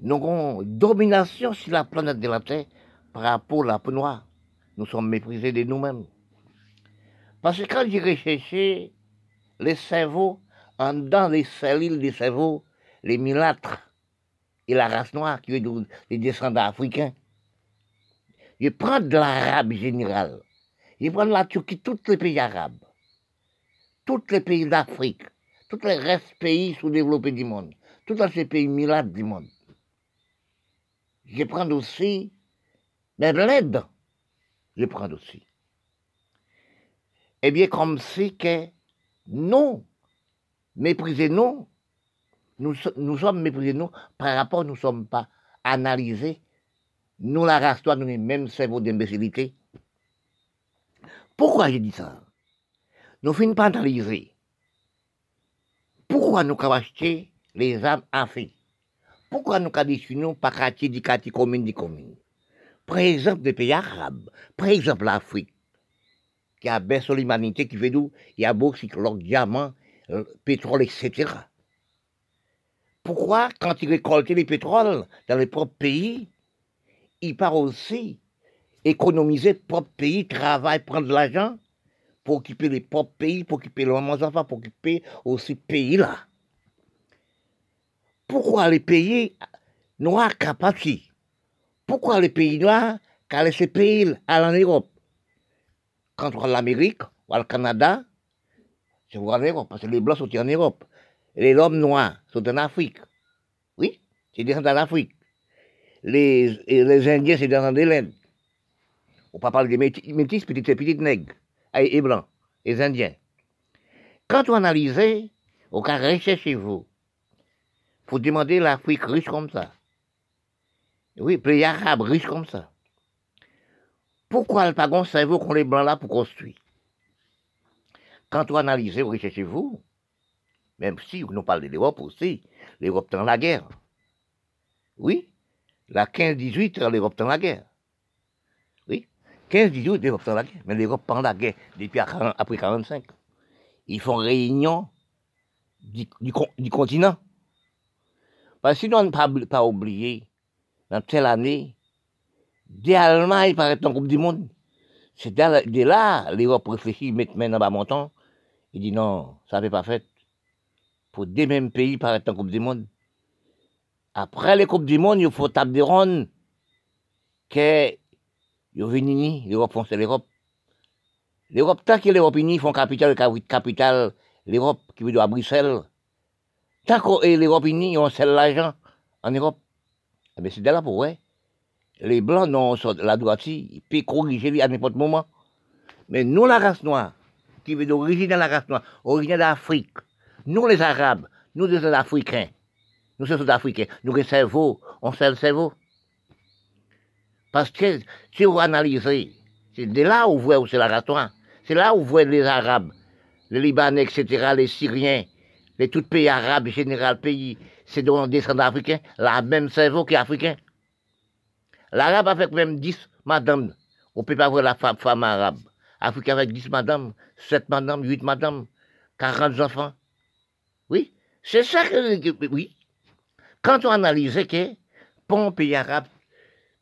[SPEAKER 1] nous avons domination sur la planète de la Terre par rapport à la peau noire. Nous sommes méprisés de nous-mêmes. Parce que quand j'ai recherché les cerveaux, en dans les cellules des cerveaux, les milâtres et la race noire, qui est les descendants africains. Je prends de l'arabe général. Je prends de la Turquie, tous les pays arabes, tous les pays d'Afrique, tous les restes pays sous-développés du monde, tous ces pays milâtres du monde. Je prends aussi de l'aide. Je prends aussi. Eh bien, comme c'est que non. Méprisez nous. Nous, sommes méprisés nous par rapport, nous ne sommes pas analysés. Nous, la race, toi, nous, les mêmes cerveaux d'imbécilité. Pourquoi j'ai dit ça? Nous finissons pas analyser. Pourquoi nous avons acheté les âmes fait Pourquoi nous avons pas quartier du quartier commune du commune Par exemple, des pays arabes, par exemple l'Afrique. Qui a baissé l'humanité, qui fait d'où il y a de l'or, diamant, euh, pétrole, etc. Pourquoi, quand ils récoltent les pétroles dans les propres pays, ils partent aussi économiser propre pays, travailler, prendre de l'argent? Pour occuper les propres pays, pour occuper les enfants, pour occuper aussi le pays là. Pourquoi les pays noirs capables Pourquoi les pays noirs qu'à laisser pays à en Europe? Quand on l'Amérique ou le Canada, c'est en Europe, parce que les blancs sont en Europe. Et les hommes noirs sont en Afrique. Oui, c'est des en Afrique. Les, les Indiens, c'est dans l'Inde. On peut parler des métis, petites, petites nègres, et, blancs, les Indiens. Quand on analyse, au cas chez vous, faut demander l'Afrique riche comme ça. Oui, pays arabe riche comme ça. Pourquoi le pas cerveau qu'on les blancs là pour construire? Quand on analyse, vous chez vous, même si on parle de l'Europe aussi, l'Europe dans la guerre. Oui, la 15-18, l'Europe dans la guerre. Oui, 15-18, l'Europe dans la guerre. Mais l'Europe pendant la guerre, depuis après 45. Ils font réunion du, continent. Parce que sinon, ne pas, pas oublier, dans telle année, dès l'Allemagne paraît dans Coupe du Monde. C'est dès là, l'Europe réfléchit, met main dans bas montant, il dit non, ça n'est pas fait. Pour des mêmes pays paraître en Coupe du Monde. Après les Coupes du Monde, il faut table de ronde que venu l'Europe fonce l'Europe. L'Europe, tant que l'Europe unie font capitale, capitale, l'Europe qui veut à Bruxelles. Tant que l'Europe unie, on sert l'argent en Europe. Eh c'est de là pour ouais. Les Blancs, non, la droite, ils peuvent corriger à n'importe moment. Mais nous, la race noire, qui veut d'origine de la race noire, origine d'Afrique, nous les Arabes, nous les Africains, nous sommes Africains, nous le cerveau, on sait le cerveau. Parce que si vous analysez, c'est de là où vous voyez c'est la ratoire. C'est là où vous voyez les Arabes, les Libanais, etc., les Syriens, les tous pays arabes, général pays, c'est des descendants africains, la même cerveau qu'africain. L'arabe avec même 10 madames. On ne peut pas voir la femme, femme arabe. Africain avec 10 madames, 7 madames, 8 madames, 40 enfants. Oui, c'est ça que... Oui, quand on analyse que pour un pays arabe,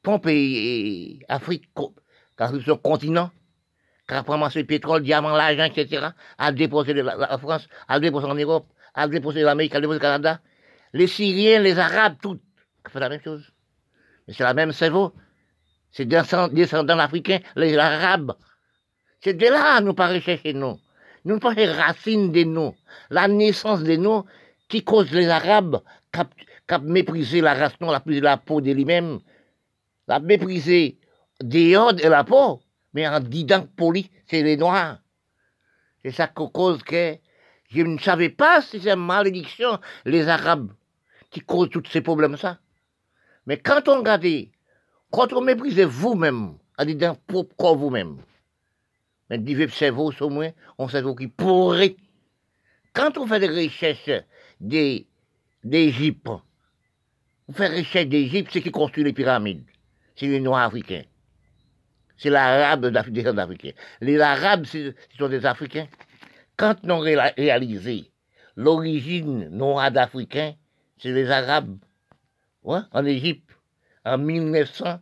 [SPEAKER 1] pour un pays Afrique, continent, qui a ramassé le pétrole, le diamant, l'argent, etc., à déposer la, France, à déposer en Europe, à déposer l'Amérique, à déposer le Canada, les Syriens, les Arabes, tout, fait la même chose. Mais c'est la même cerveau. C'est descendants africains, les Arabes. C'est de là nous pas rechercher nous. Nous pas les racines de nous. La naissance de nous qui cause les Arabes qui a méprisé la race noire, la, la peau de lui-même, la méprisé dehors de la peau, mais en disant poli, c'est les noirs. C'est ça qui cause que je ne savais pas si c'est une malédiction, les Arabes, qui causent tous ces problèmes-là. Mais quand on regarde, quand on méprise vous-même, en disant pourquoi vous-même, mais divers cerveau, au moins, on cerveau qui pourrait. Quand on fait des recherches d'Égypte, vous faites recherche d'Égypte, c'est qui construit les pyramides. C'est les Noirs africains. C'est l'arabe des Africains. Les Arabes, ce sont des Africains. Quand on réalisé l'origine noire d'Africains, c'est les Arabes. en Égypte, en 1900.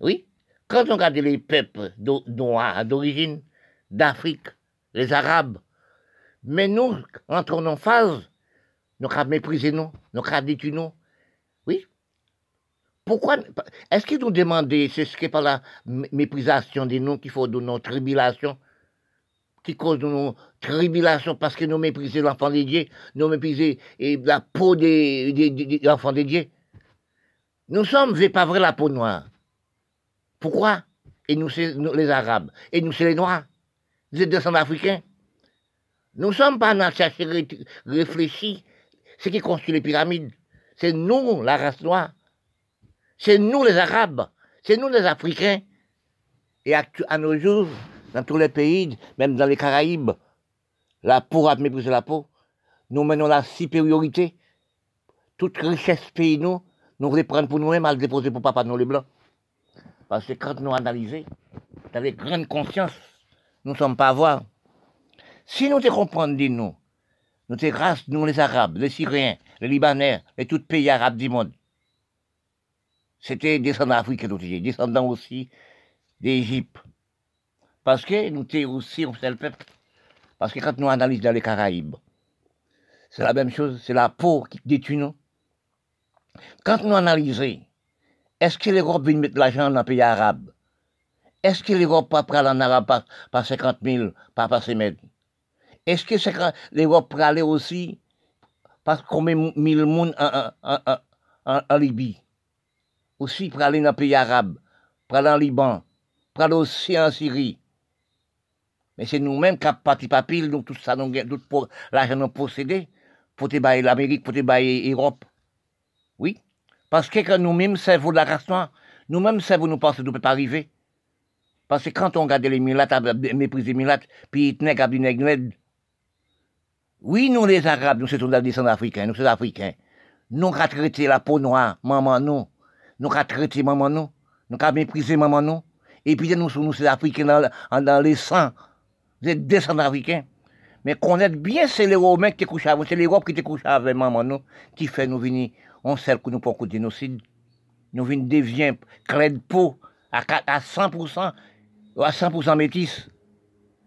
[SPEAKER 1] Oui. Quand on regarde les peuples noirs d'origine d'Afrique, les Arabes, mais nous, entrons en phase, nous avons méprisé nous, nous avons dit nous. Pourquoi Est-ce qu'ils nous demandé, c'est ce qui est par la méprisation des noms qu'il faut de nos tribulations, qui cause de nos tribulations parce que nous méprisons l'enfant de Dieu, nous méprisons la peau de l'enfant de Dieu Nous sommes, c'est pas vrai, la peau noire. Pourquoi? Et nous, c'est les Arabes. Et nous, c'est les Noirs. Vous êtes descendants africains. Nous ne sommes pas dans chercher réfléchir ce qui construit les pyramides. C'est nous, la race noire. C'est nous, les Arabes. C'est nous, les Africains. Et à, nos jours, dans tous les pays, même dans les Caraïbes, la peau a mépriser la peau. Nous menons la supériorité. Toute richesse pays, nous, nous voulons prendre pour nous-mêmes à le déposer pour papa, nous les blancs. Parce que quand nous analysons, avec grande conscience, nous ne sommes pas voir. Si nous te comprenons, nous, Nous sommes grâce, nous les Arabes, les Syriens, les Libanais, les pays arabes du monde. C'était descendants africains, descendants aussi d'Égypte. Parce que nous sommes aussi un seul peuple. Parce que quand nous analysons dans les Caraïbes, c'est la même chose, c'est la peau qui détruit nous. Quand nous analysons, est-ce que l'Europe vient mettre l'argent dans les pays arabes Est-ce que l'Europe pas prendre en arabe par, 50 000, par passer Est-ce que l'Europe peut aller aussi qu'on met 1000 personnes en, en, Libye? Aussi pour aller dans les pays arabes, pour aller en Liban, pour aller aussi en Syrie. Mais c'est nous-mêmes qui avons parti papil, donc tout ça, nous tout l'argent nous possédé, pour te l'Amérique, pour te l'Europe. Oui. Parce que nous-mêmes, c'est vous la race noire. Nous-mêmes, vous nous pensons que nous ne pas arriver. Parce que quand on regarde les milates, méprisé les milates, puis ils tenaient comme Oui, nous les Arabes, nous sommes des descendants africains, nous sommes africains. Nous avons traité la peau noire, maman nous. Nous avons traité maman nous. Nous avons méprisé maman nous. Et puis nous sommes nous, africains dans, les sangs. Vous êtes descendants africains. Mais connaître bien, c'est les Romains qui couchent avec, c'est l'Europe qui avec maman nous, qui fait nous venir, on sait que nous pas de génocide. Nous venons devenir clé de peau à, à 100%, à 100% métis.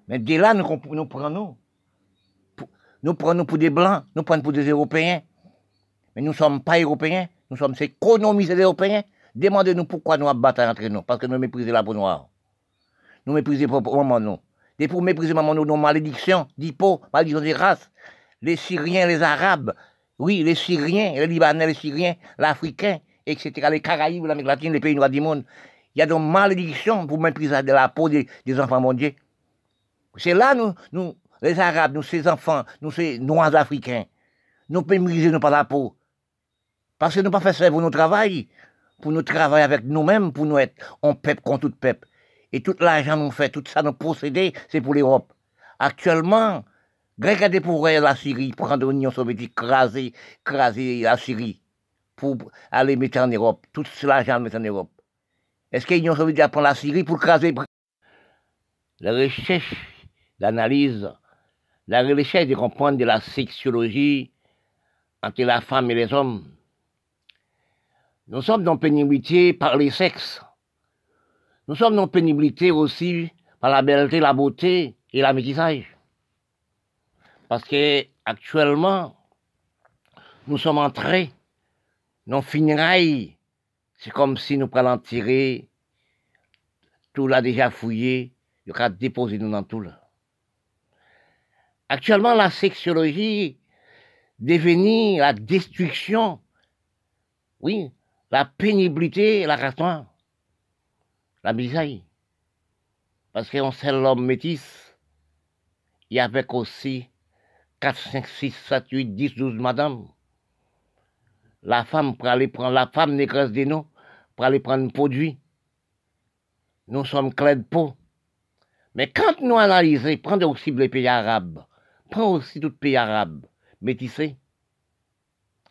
[SPEAKER 1] Mais dès là, nous, nous prenons, nous prenons pour des Blancs, nous prenons pour des Européens. Mais nous ne sommes pas Européens, nous sommes ces colonisés Européens. Demandez-nous pourquoi nous abattons entre nous, parce que nous méprisons la peau noire. Nous méprisons maman nous. Et pour mépriser maman nos malédictions, d'hypo, malédiction des races, les Syriens, les Arabes, oui, les Syriens, les Libanais, les Syriens, l'Africain, etc., les Caraïbes, l'Amérique latine, les pays noirs du monde. Il y a des malédictions pour mépriser la peau des, enfants mondiaux. C'est là, nous, nous, les Arabes, nous, ces enfants, nous, ces Noirs africains, nous mépriser nous par la peau. Parce que nous pas fait ça pour nos travail, pour nous travailler avec nous-mêmes, pour nous être en peuple contre tout peuple. Et tout l'argent nous fait, tout ça nous posséder, c'est pour l'Europe. Actuellement, Grec a dépourré la Syrie, prendre l'Union soviétique, craser, craser la Syrie, pour aller mettre en Europe. Tout l'argent mettre en Europe. Est-ce que l'Union soviétique prend la Syrie pour craser? La recherche d'analyse, la recherche de comprendre de la sexologie entre la femme et les hommes. Nous sommes dans pénibilité par les sexes. Nous sommes dans pénibilité aussi par la belleté, la beauté et la métissage. Parce que actuellement, nous sommes entrés dans funérailles. C'est comme si nous prenions tirer, tout l'a déjà fouillé, il aura déposé nous dans tout. Actuellement, la sexologie devenue la destruction, oui, la pénibilité, la race la misère. Parce qu'on sait l'homme métis, il y avait aussi 4, 5, 6, 7, 8, 10, 12 madame. La femme pour aller prendre, la femme négresse des noms, pour aller prendre un produit. Nous sommes clés de peau. Mais quand nous analysons, prenons aussi les pays arabes, prenons aussi les pays arabes, métissés,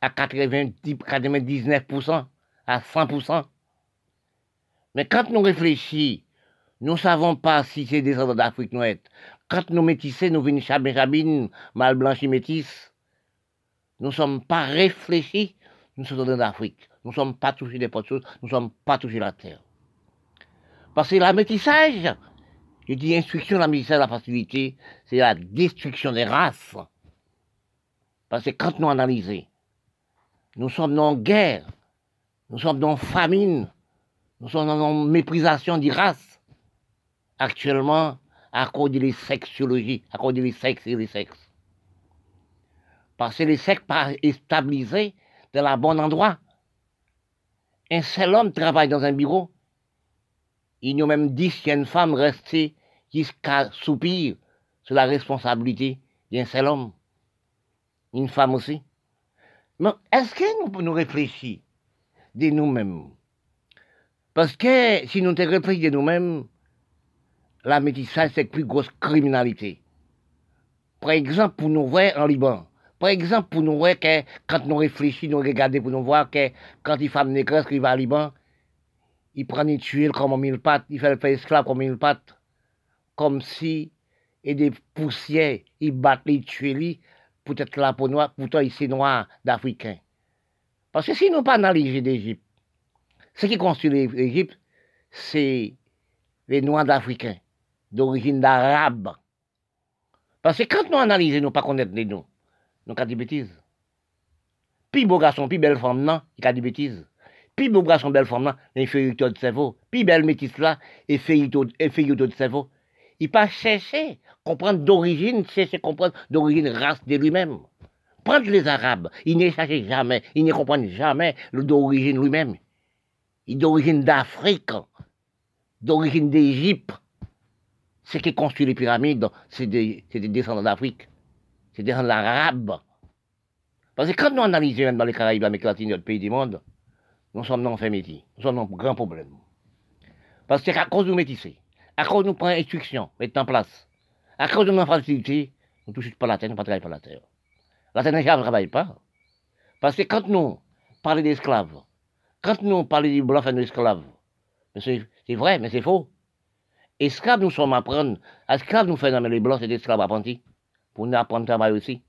[SPEAKER 1] à 90, 99%, à 100%, mais quand nous réfléchissons, nous ne savons pas si c'est des ordres d'Afrique noire. Quand nous métissons, nous venons chabin chabine, mal blanchi métis. Nous ne sommes pas réfléchis, nous sommes d'Afrique. Nous ne sommes pas touchés des choses, nous ne sommes pas touchés la terre. Parce que la métissage, je dis instruction, la métissage, la facilité, c'est la destruction des races. Parce que quand nous analysons, nous sommes dans guerre, nous sommes dans famine, nous sommes dans une méprisation des races actuellement à cause de la sexologie, à cause des sexes et les sexes. Parce que les sexes pas stabilisés dans le bon endroit. Un seul homme travaille dans un bureau. Il y a même dix une femme restée jusqu'à soupir sur la responsabilité d'un seul homme. Une femme aussi. Mais est-ce que nous pouvons réfléchir de nous-mêmes parce que si nous te de nous-mêmes, la métissage, c'est plus grosse criminalité. Par exemple, pour nous voir en Liban, par exemple, pour nous voir que quand nous réfléchissons, nous regardons pour nous voir que quand les femmes négresses qui en Liban, ils prennent les tuer comme un mille pattes, ils font le esclave comme mille pattes, comme si, et des poussières, ils battent les tuer pour être là pour nous, pourtant ici noirs d'Africains. Parce que si nous pas analysé d'Égypte, ce qui construit l'Égypte, c'est les Noirs d'Africains, d'origine d'Arabe. Parce que quand nous analysons, nous pas connaître les noms, nous avons des bêtises. Puis beau garçon, puis belle femme, non, il a des bêtises. Puis beau garçon, belle femme, non, l'infériorité de cerveau. Puis belle métisse là, infériorité de cerveau. Il pas chercher comprendre d'origine, chercher comprendre d'origine race de lui-même. Prendre les Arabes, ils ne cherchent jamais, ils ne comprennent jamais d'origine lui-même. Il d'origine d'Afrique, d'origine d'Égypte. Ce qui construit les pyramides, c'est des, descendants d'Afrique. C'est des descendants d'Arabes. Parce que quand nous analysons dans les Caraïbes, l'Amérique latine, notre pays du monde, nous sommes non métier. Nous sommes dans un grand problème. Parce que à cause de nous métissés, à cause de nous prenons instruction, mettre en place, à cause de nos facilités, nous ne touchons pas la terre, nous ne travaillons pas la terre. La terre ne travaille pas. Parce que quand nous parlons d'esclaves, quand nous parlons du blanc fait esclaves, c'est vrai, mais c'est faux. Esclaves, nous sommes apprendre. Esclaves, nous faisons les blancs, c'est des esclaves apprentis. Pour nous apprendre le travail aussi.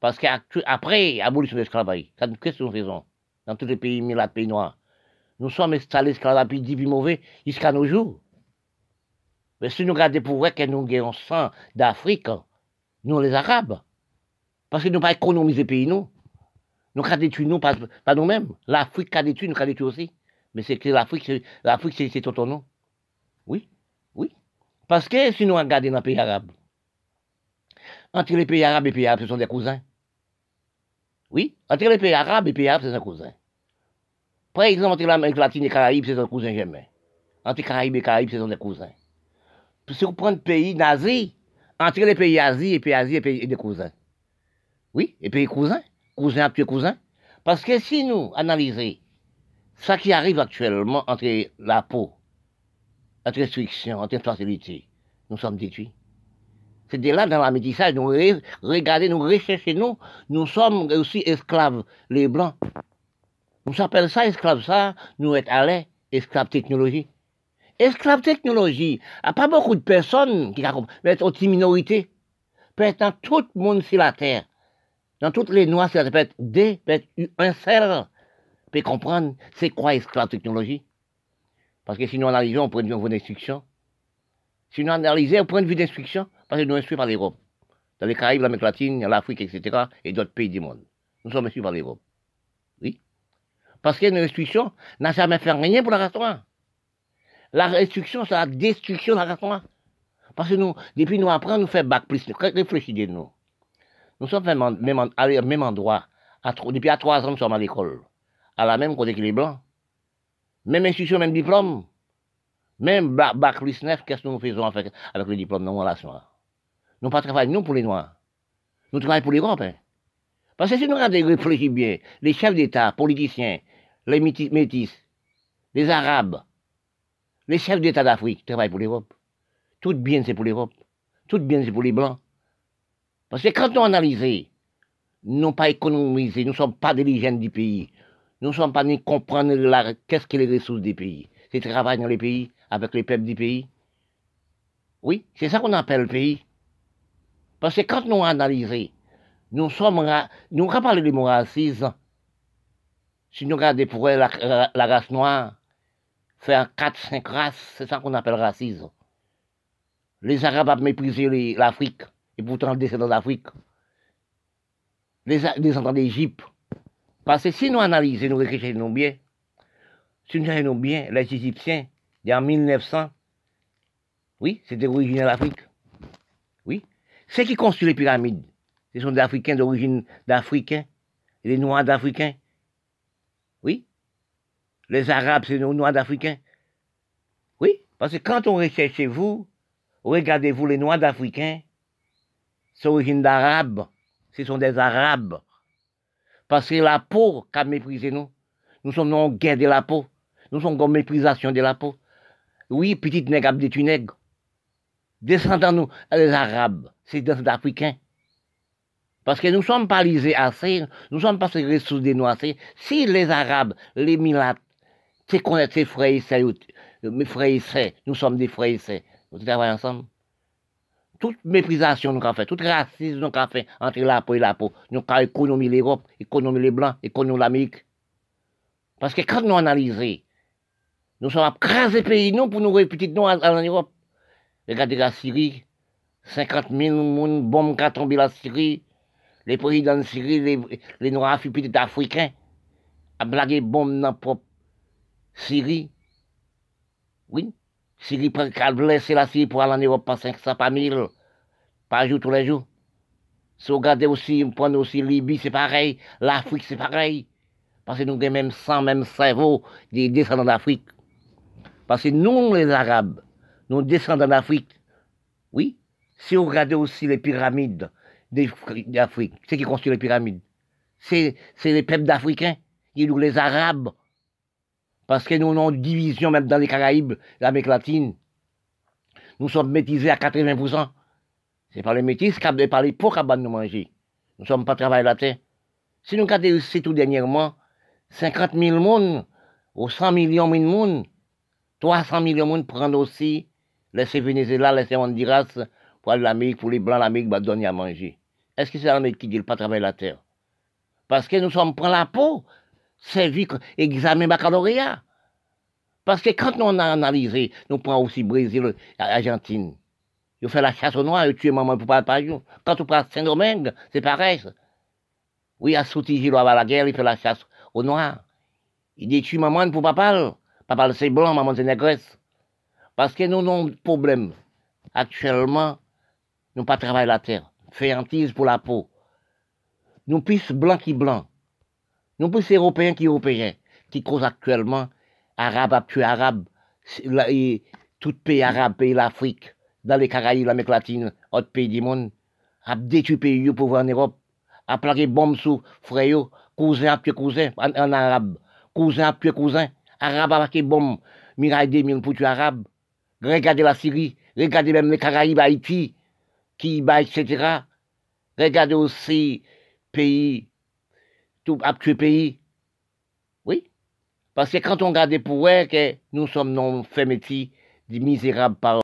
[SPEAKER 1] Parce qu'après l'abolition de l'esclavage, qu'est-ce que nous faisons? Dans tous les pays, les pays noirs Nous sommes installés esclaves depuis dit mauvais jusqu'à nos jours. Mais si nous regardons pour voir que nous gagnons sang d'Afrique, nous les Arabes, parce que nous pas économiser pays, nous. Nous avons détruit nous, pas, pas nous-mêmes. L'Afrique a détruit, nous avons détruit aussi. Mais c'est que l'Afrique, l'Afrique, c'est ton nom. Oui, oui. Parce que si nous regardons dans les pays arabes, entre les pays arabes et les pays arabes, ce sont des cousins. Oui, entre les pays arabes et les pays arabes, c'est des cousins. Par exemple, entre l'Amérique latine et les Caraïbes, c'est un cousin jamais. Entre les Caraïbes et les Caraïbes, ce sont des cousins. Si vous prenez pays d'Asie, entre les pays Asie et les pays Asie et des cousins. Oui, et pays cousins cousin après cousin. Parce que si nous analysons ce qui arrive actuellement entre la peau, entre restriction, entre facilité, nous sommes détruits. C'est de là, dans la métissage, nous regardons, nous recherchons, nous, nous sommes aussi esclaves, les blancs. Nous s'appelle ça esclaves, ça, nous être allés, esclaves technologie. Esclaves technologie, il n'y a pas beaucoup de personnes qui comprennent, mais aussi minorité. Peut-être tout le monde sur la terre dans toutes les noix, ça être D, peut être un seul. Peut comprendre c'est quoi la technologie. Parce que si nous analysons au point de vue d'instruction, si nous analysons au point de vue d'instruction, parce que nous sommes instruits par l'Europe. Dans les Caraïbes, l'Amérique latine, l'Afrique, etc., et d'autres pays du monde. Nous sommes instruits par l'Europe. Oui? Parce que l'instruction n'a jamais fait rien pour la race La restriction, c'est la destruction de la race Parce que nous, depuis nous apprenons, nous faisons bac plus. Réfléchissez-nous. Nous sommes même, même, même endroit. depuis à trois ans, nous sommes à l'école. À la même côté que les Blancs. Même institution, même diplôme. Même bac plus neuf, qu'est-ce que nous faisons avec, le diplôme non relation Nous pas travaillons, nous, pour les Noirs. Nous travaillons pour l'Europe. Hein. Parce que si nous réfléchissons bien, les chefs d'État, politiciens, les métis, les Arabes, les chefs d'État d'Afrique travaillent pour l'Europe. Tout bien, c'est pour l'Europe. Tout bien, c'est pour les Blancs. Parce que quand on analyse, nous n'avons pas économisé, nous ne sommes pas diligents du pays. Nous ne sommes pas ni comprendre qu'est-ce que les ressources des pays. C'est travailler dans les pays, avec les peuples du pays. Oui, c'est ça qu'on appelle le pays. Parce que quand nous analysons, nous sommes, nous pas parlé de mon racisme. Si nous regardons pour la, la, race noire, faire 4-5 races, c'est ça qu'on appelle racisme. Les Arabes ont méprisé l'Afrique et pourtant descendants d'Afrique, les descendants d'Égypte. Parce que si nous analysons, nous réfléchissons bien, si nous analysons bien, les Égyptiens, en 1900, oui, c'est d'origine d'Afrique. Oui. Ceux qui construisent les pyramides, ce sont des Africains d'origine d'Africains, les Noirs d'Africains. Oui. Les Arabes, c'est les Noirs d'Africains. Oui. Parce que quand on recherche vous, regardez-vous les Noirs d'Africains, c'est origine d'arabe. Ce sont des arabes. Parce que la peau qu'a méprisé nous. Nous sommes en guerre de la peau. Nous sommes en méprisation de la peau. Oui, petite nègre des nègre. Descendant nous, les arabes, c'est des africains. Parce que nous sommes pas lisés assez, nous sommes pas ces ressources des noirs. Si les arabes, les milates, c'est qu'on est frères, mes frères, nous sommes des frères, nous travaillons ensemble? Toute méprisation nous avons fait, tout racisme nous avons fait entre la peau et la peau. Nous avons économisé l'Europe, économisé les Blancs, économisé l'Amérique. Parce que quand nous analysons, nous sommes crasés pays nous pour nous répéter nous en Europe. Regardez la Syrie, 50 000 personnes, bombes qui tombé la Syrie, les présidents de Syrie, les, les Noirs petits africains, à blaguer bombes dans la propre Syrie. Oui. Syrie prend blesser la Syrie pour aller en Europe par 500, par 1000, par jour, tous les jours. Si vous regardez aussi, prenez aussi Libye, c'est pareil. L'Afrique, c'est pareil. Parce que nous avons même sang, même cerveau des descendants d'Afrique. Parce que nous, les Arabes, nous descendons d'Afrique. Oui. Si vous regardez aussi les pyramides d'Afrique, c'est qui construit les pyramides? C'est les peuples d'Africains, les Arabes. Parce que nous avons une division même dans les Caraïbes, l'Amérique latine. Nous sommes métisés à 80%. C'est pas les métis, pas les pauvres qui nous manger. Nous ne sommes pas travailler la terre. Si nous regardons tout dernièrement, 50 000 personnes, ou 100 millions de monde, 300 millions de monde prennent aussi, laisser Venezuela, laisser Honduras, pour l'Amérique, pour les Blancs, l'Amérique va donner à manger. Est-ce que c'est l'Amérique qui dit pas travailler la terre? Parce que nous sommes prendre la peau, servi examen baccalauréat. Parce que quand on a analysé, nous prenons aussi Brésil, Argentine. Ils fait la chasse aux noirs, ils tuent maman pour pas pas Quand on prend Saint-Domingue, c'est pareil. Oui, à Soutigilo avant la guerre, il fait la chasse aux noirs. Il tue maman pour papa. Papa c'est blanc, maman c'est négresse. Parce que nous avons un problème. Actuellement, nous pas travailler la terre. Féantise pour la peau. Nous plus blanc qui blanc. Nous plus européens qui européens. Qui cause actuellement Arabes à tuer Arabes. Tout pays arabe, pays l'Afrique dans les Caraïbes, l'Amérique latine, autres pays du monde, a détruit pays pour voir en Europe, a plaqué bombe sous frère, cousin à cousin, en, arabe, cousin à cousin, arabe a plaqué bombe, miraille 2000 pour tuer arabe. Regardez la Syrie, regardez même les Caraïbes, Haïti, Kiba, etc. Regardez aussi pays, tout à tuer pays. Oui. Parce que quand on regarde pour que nous sommes non faits métiers, des misérables par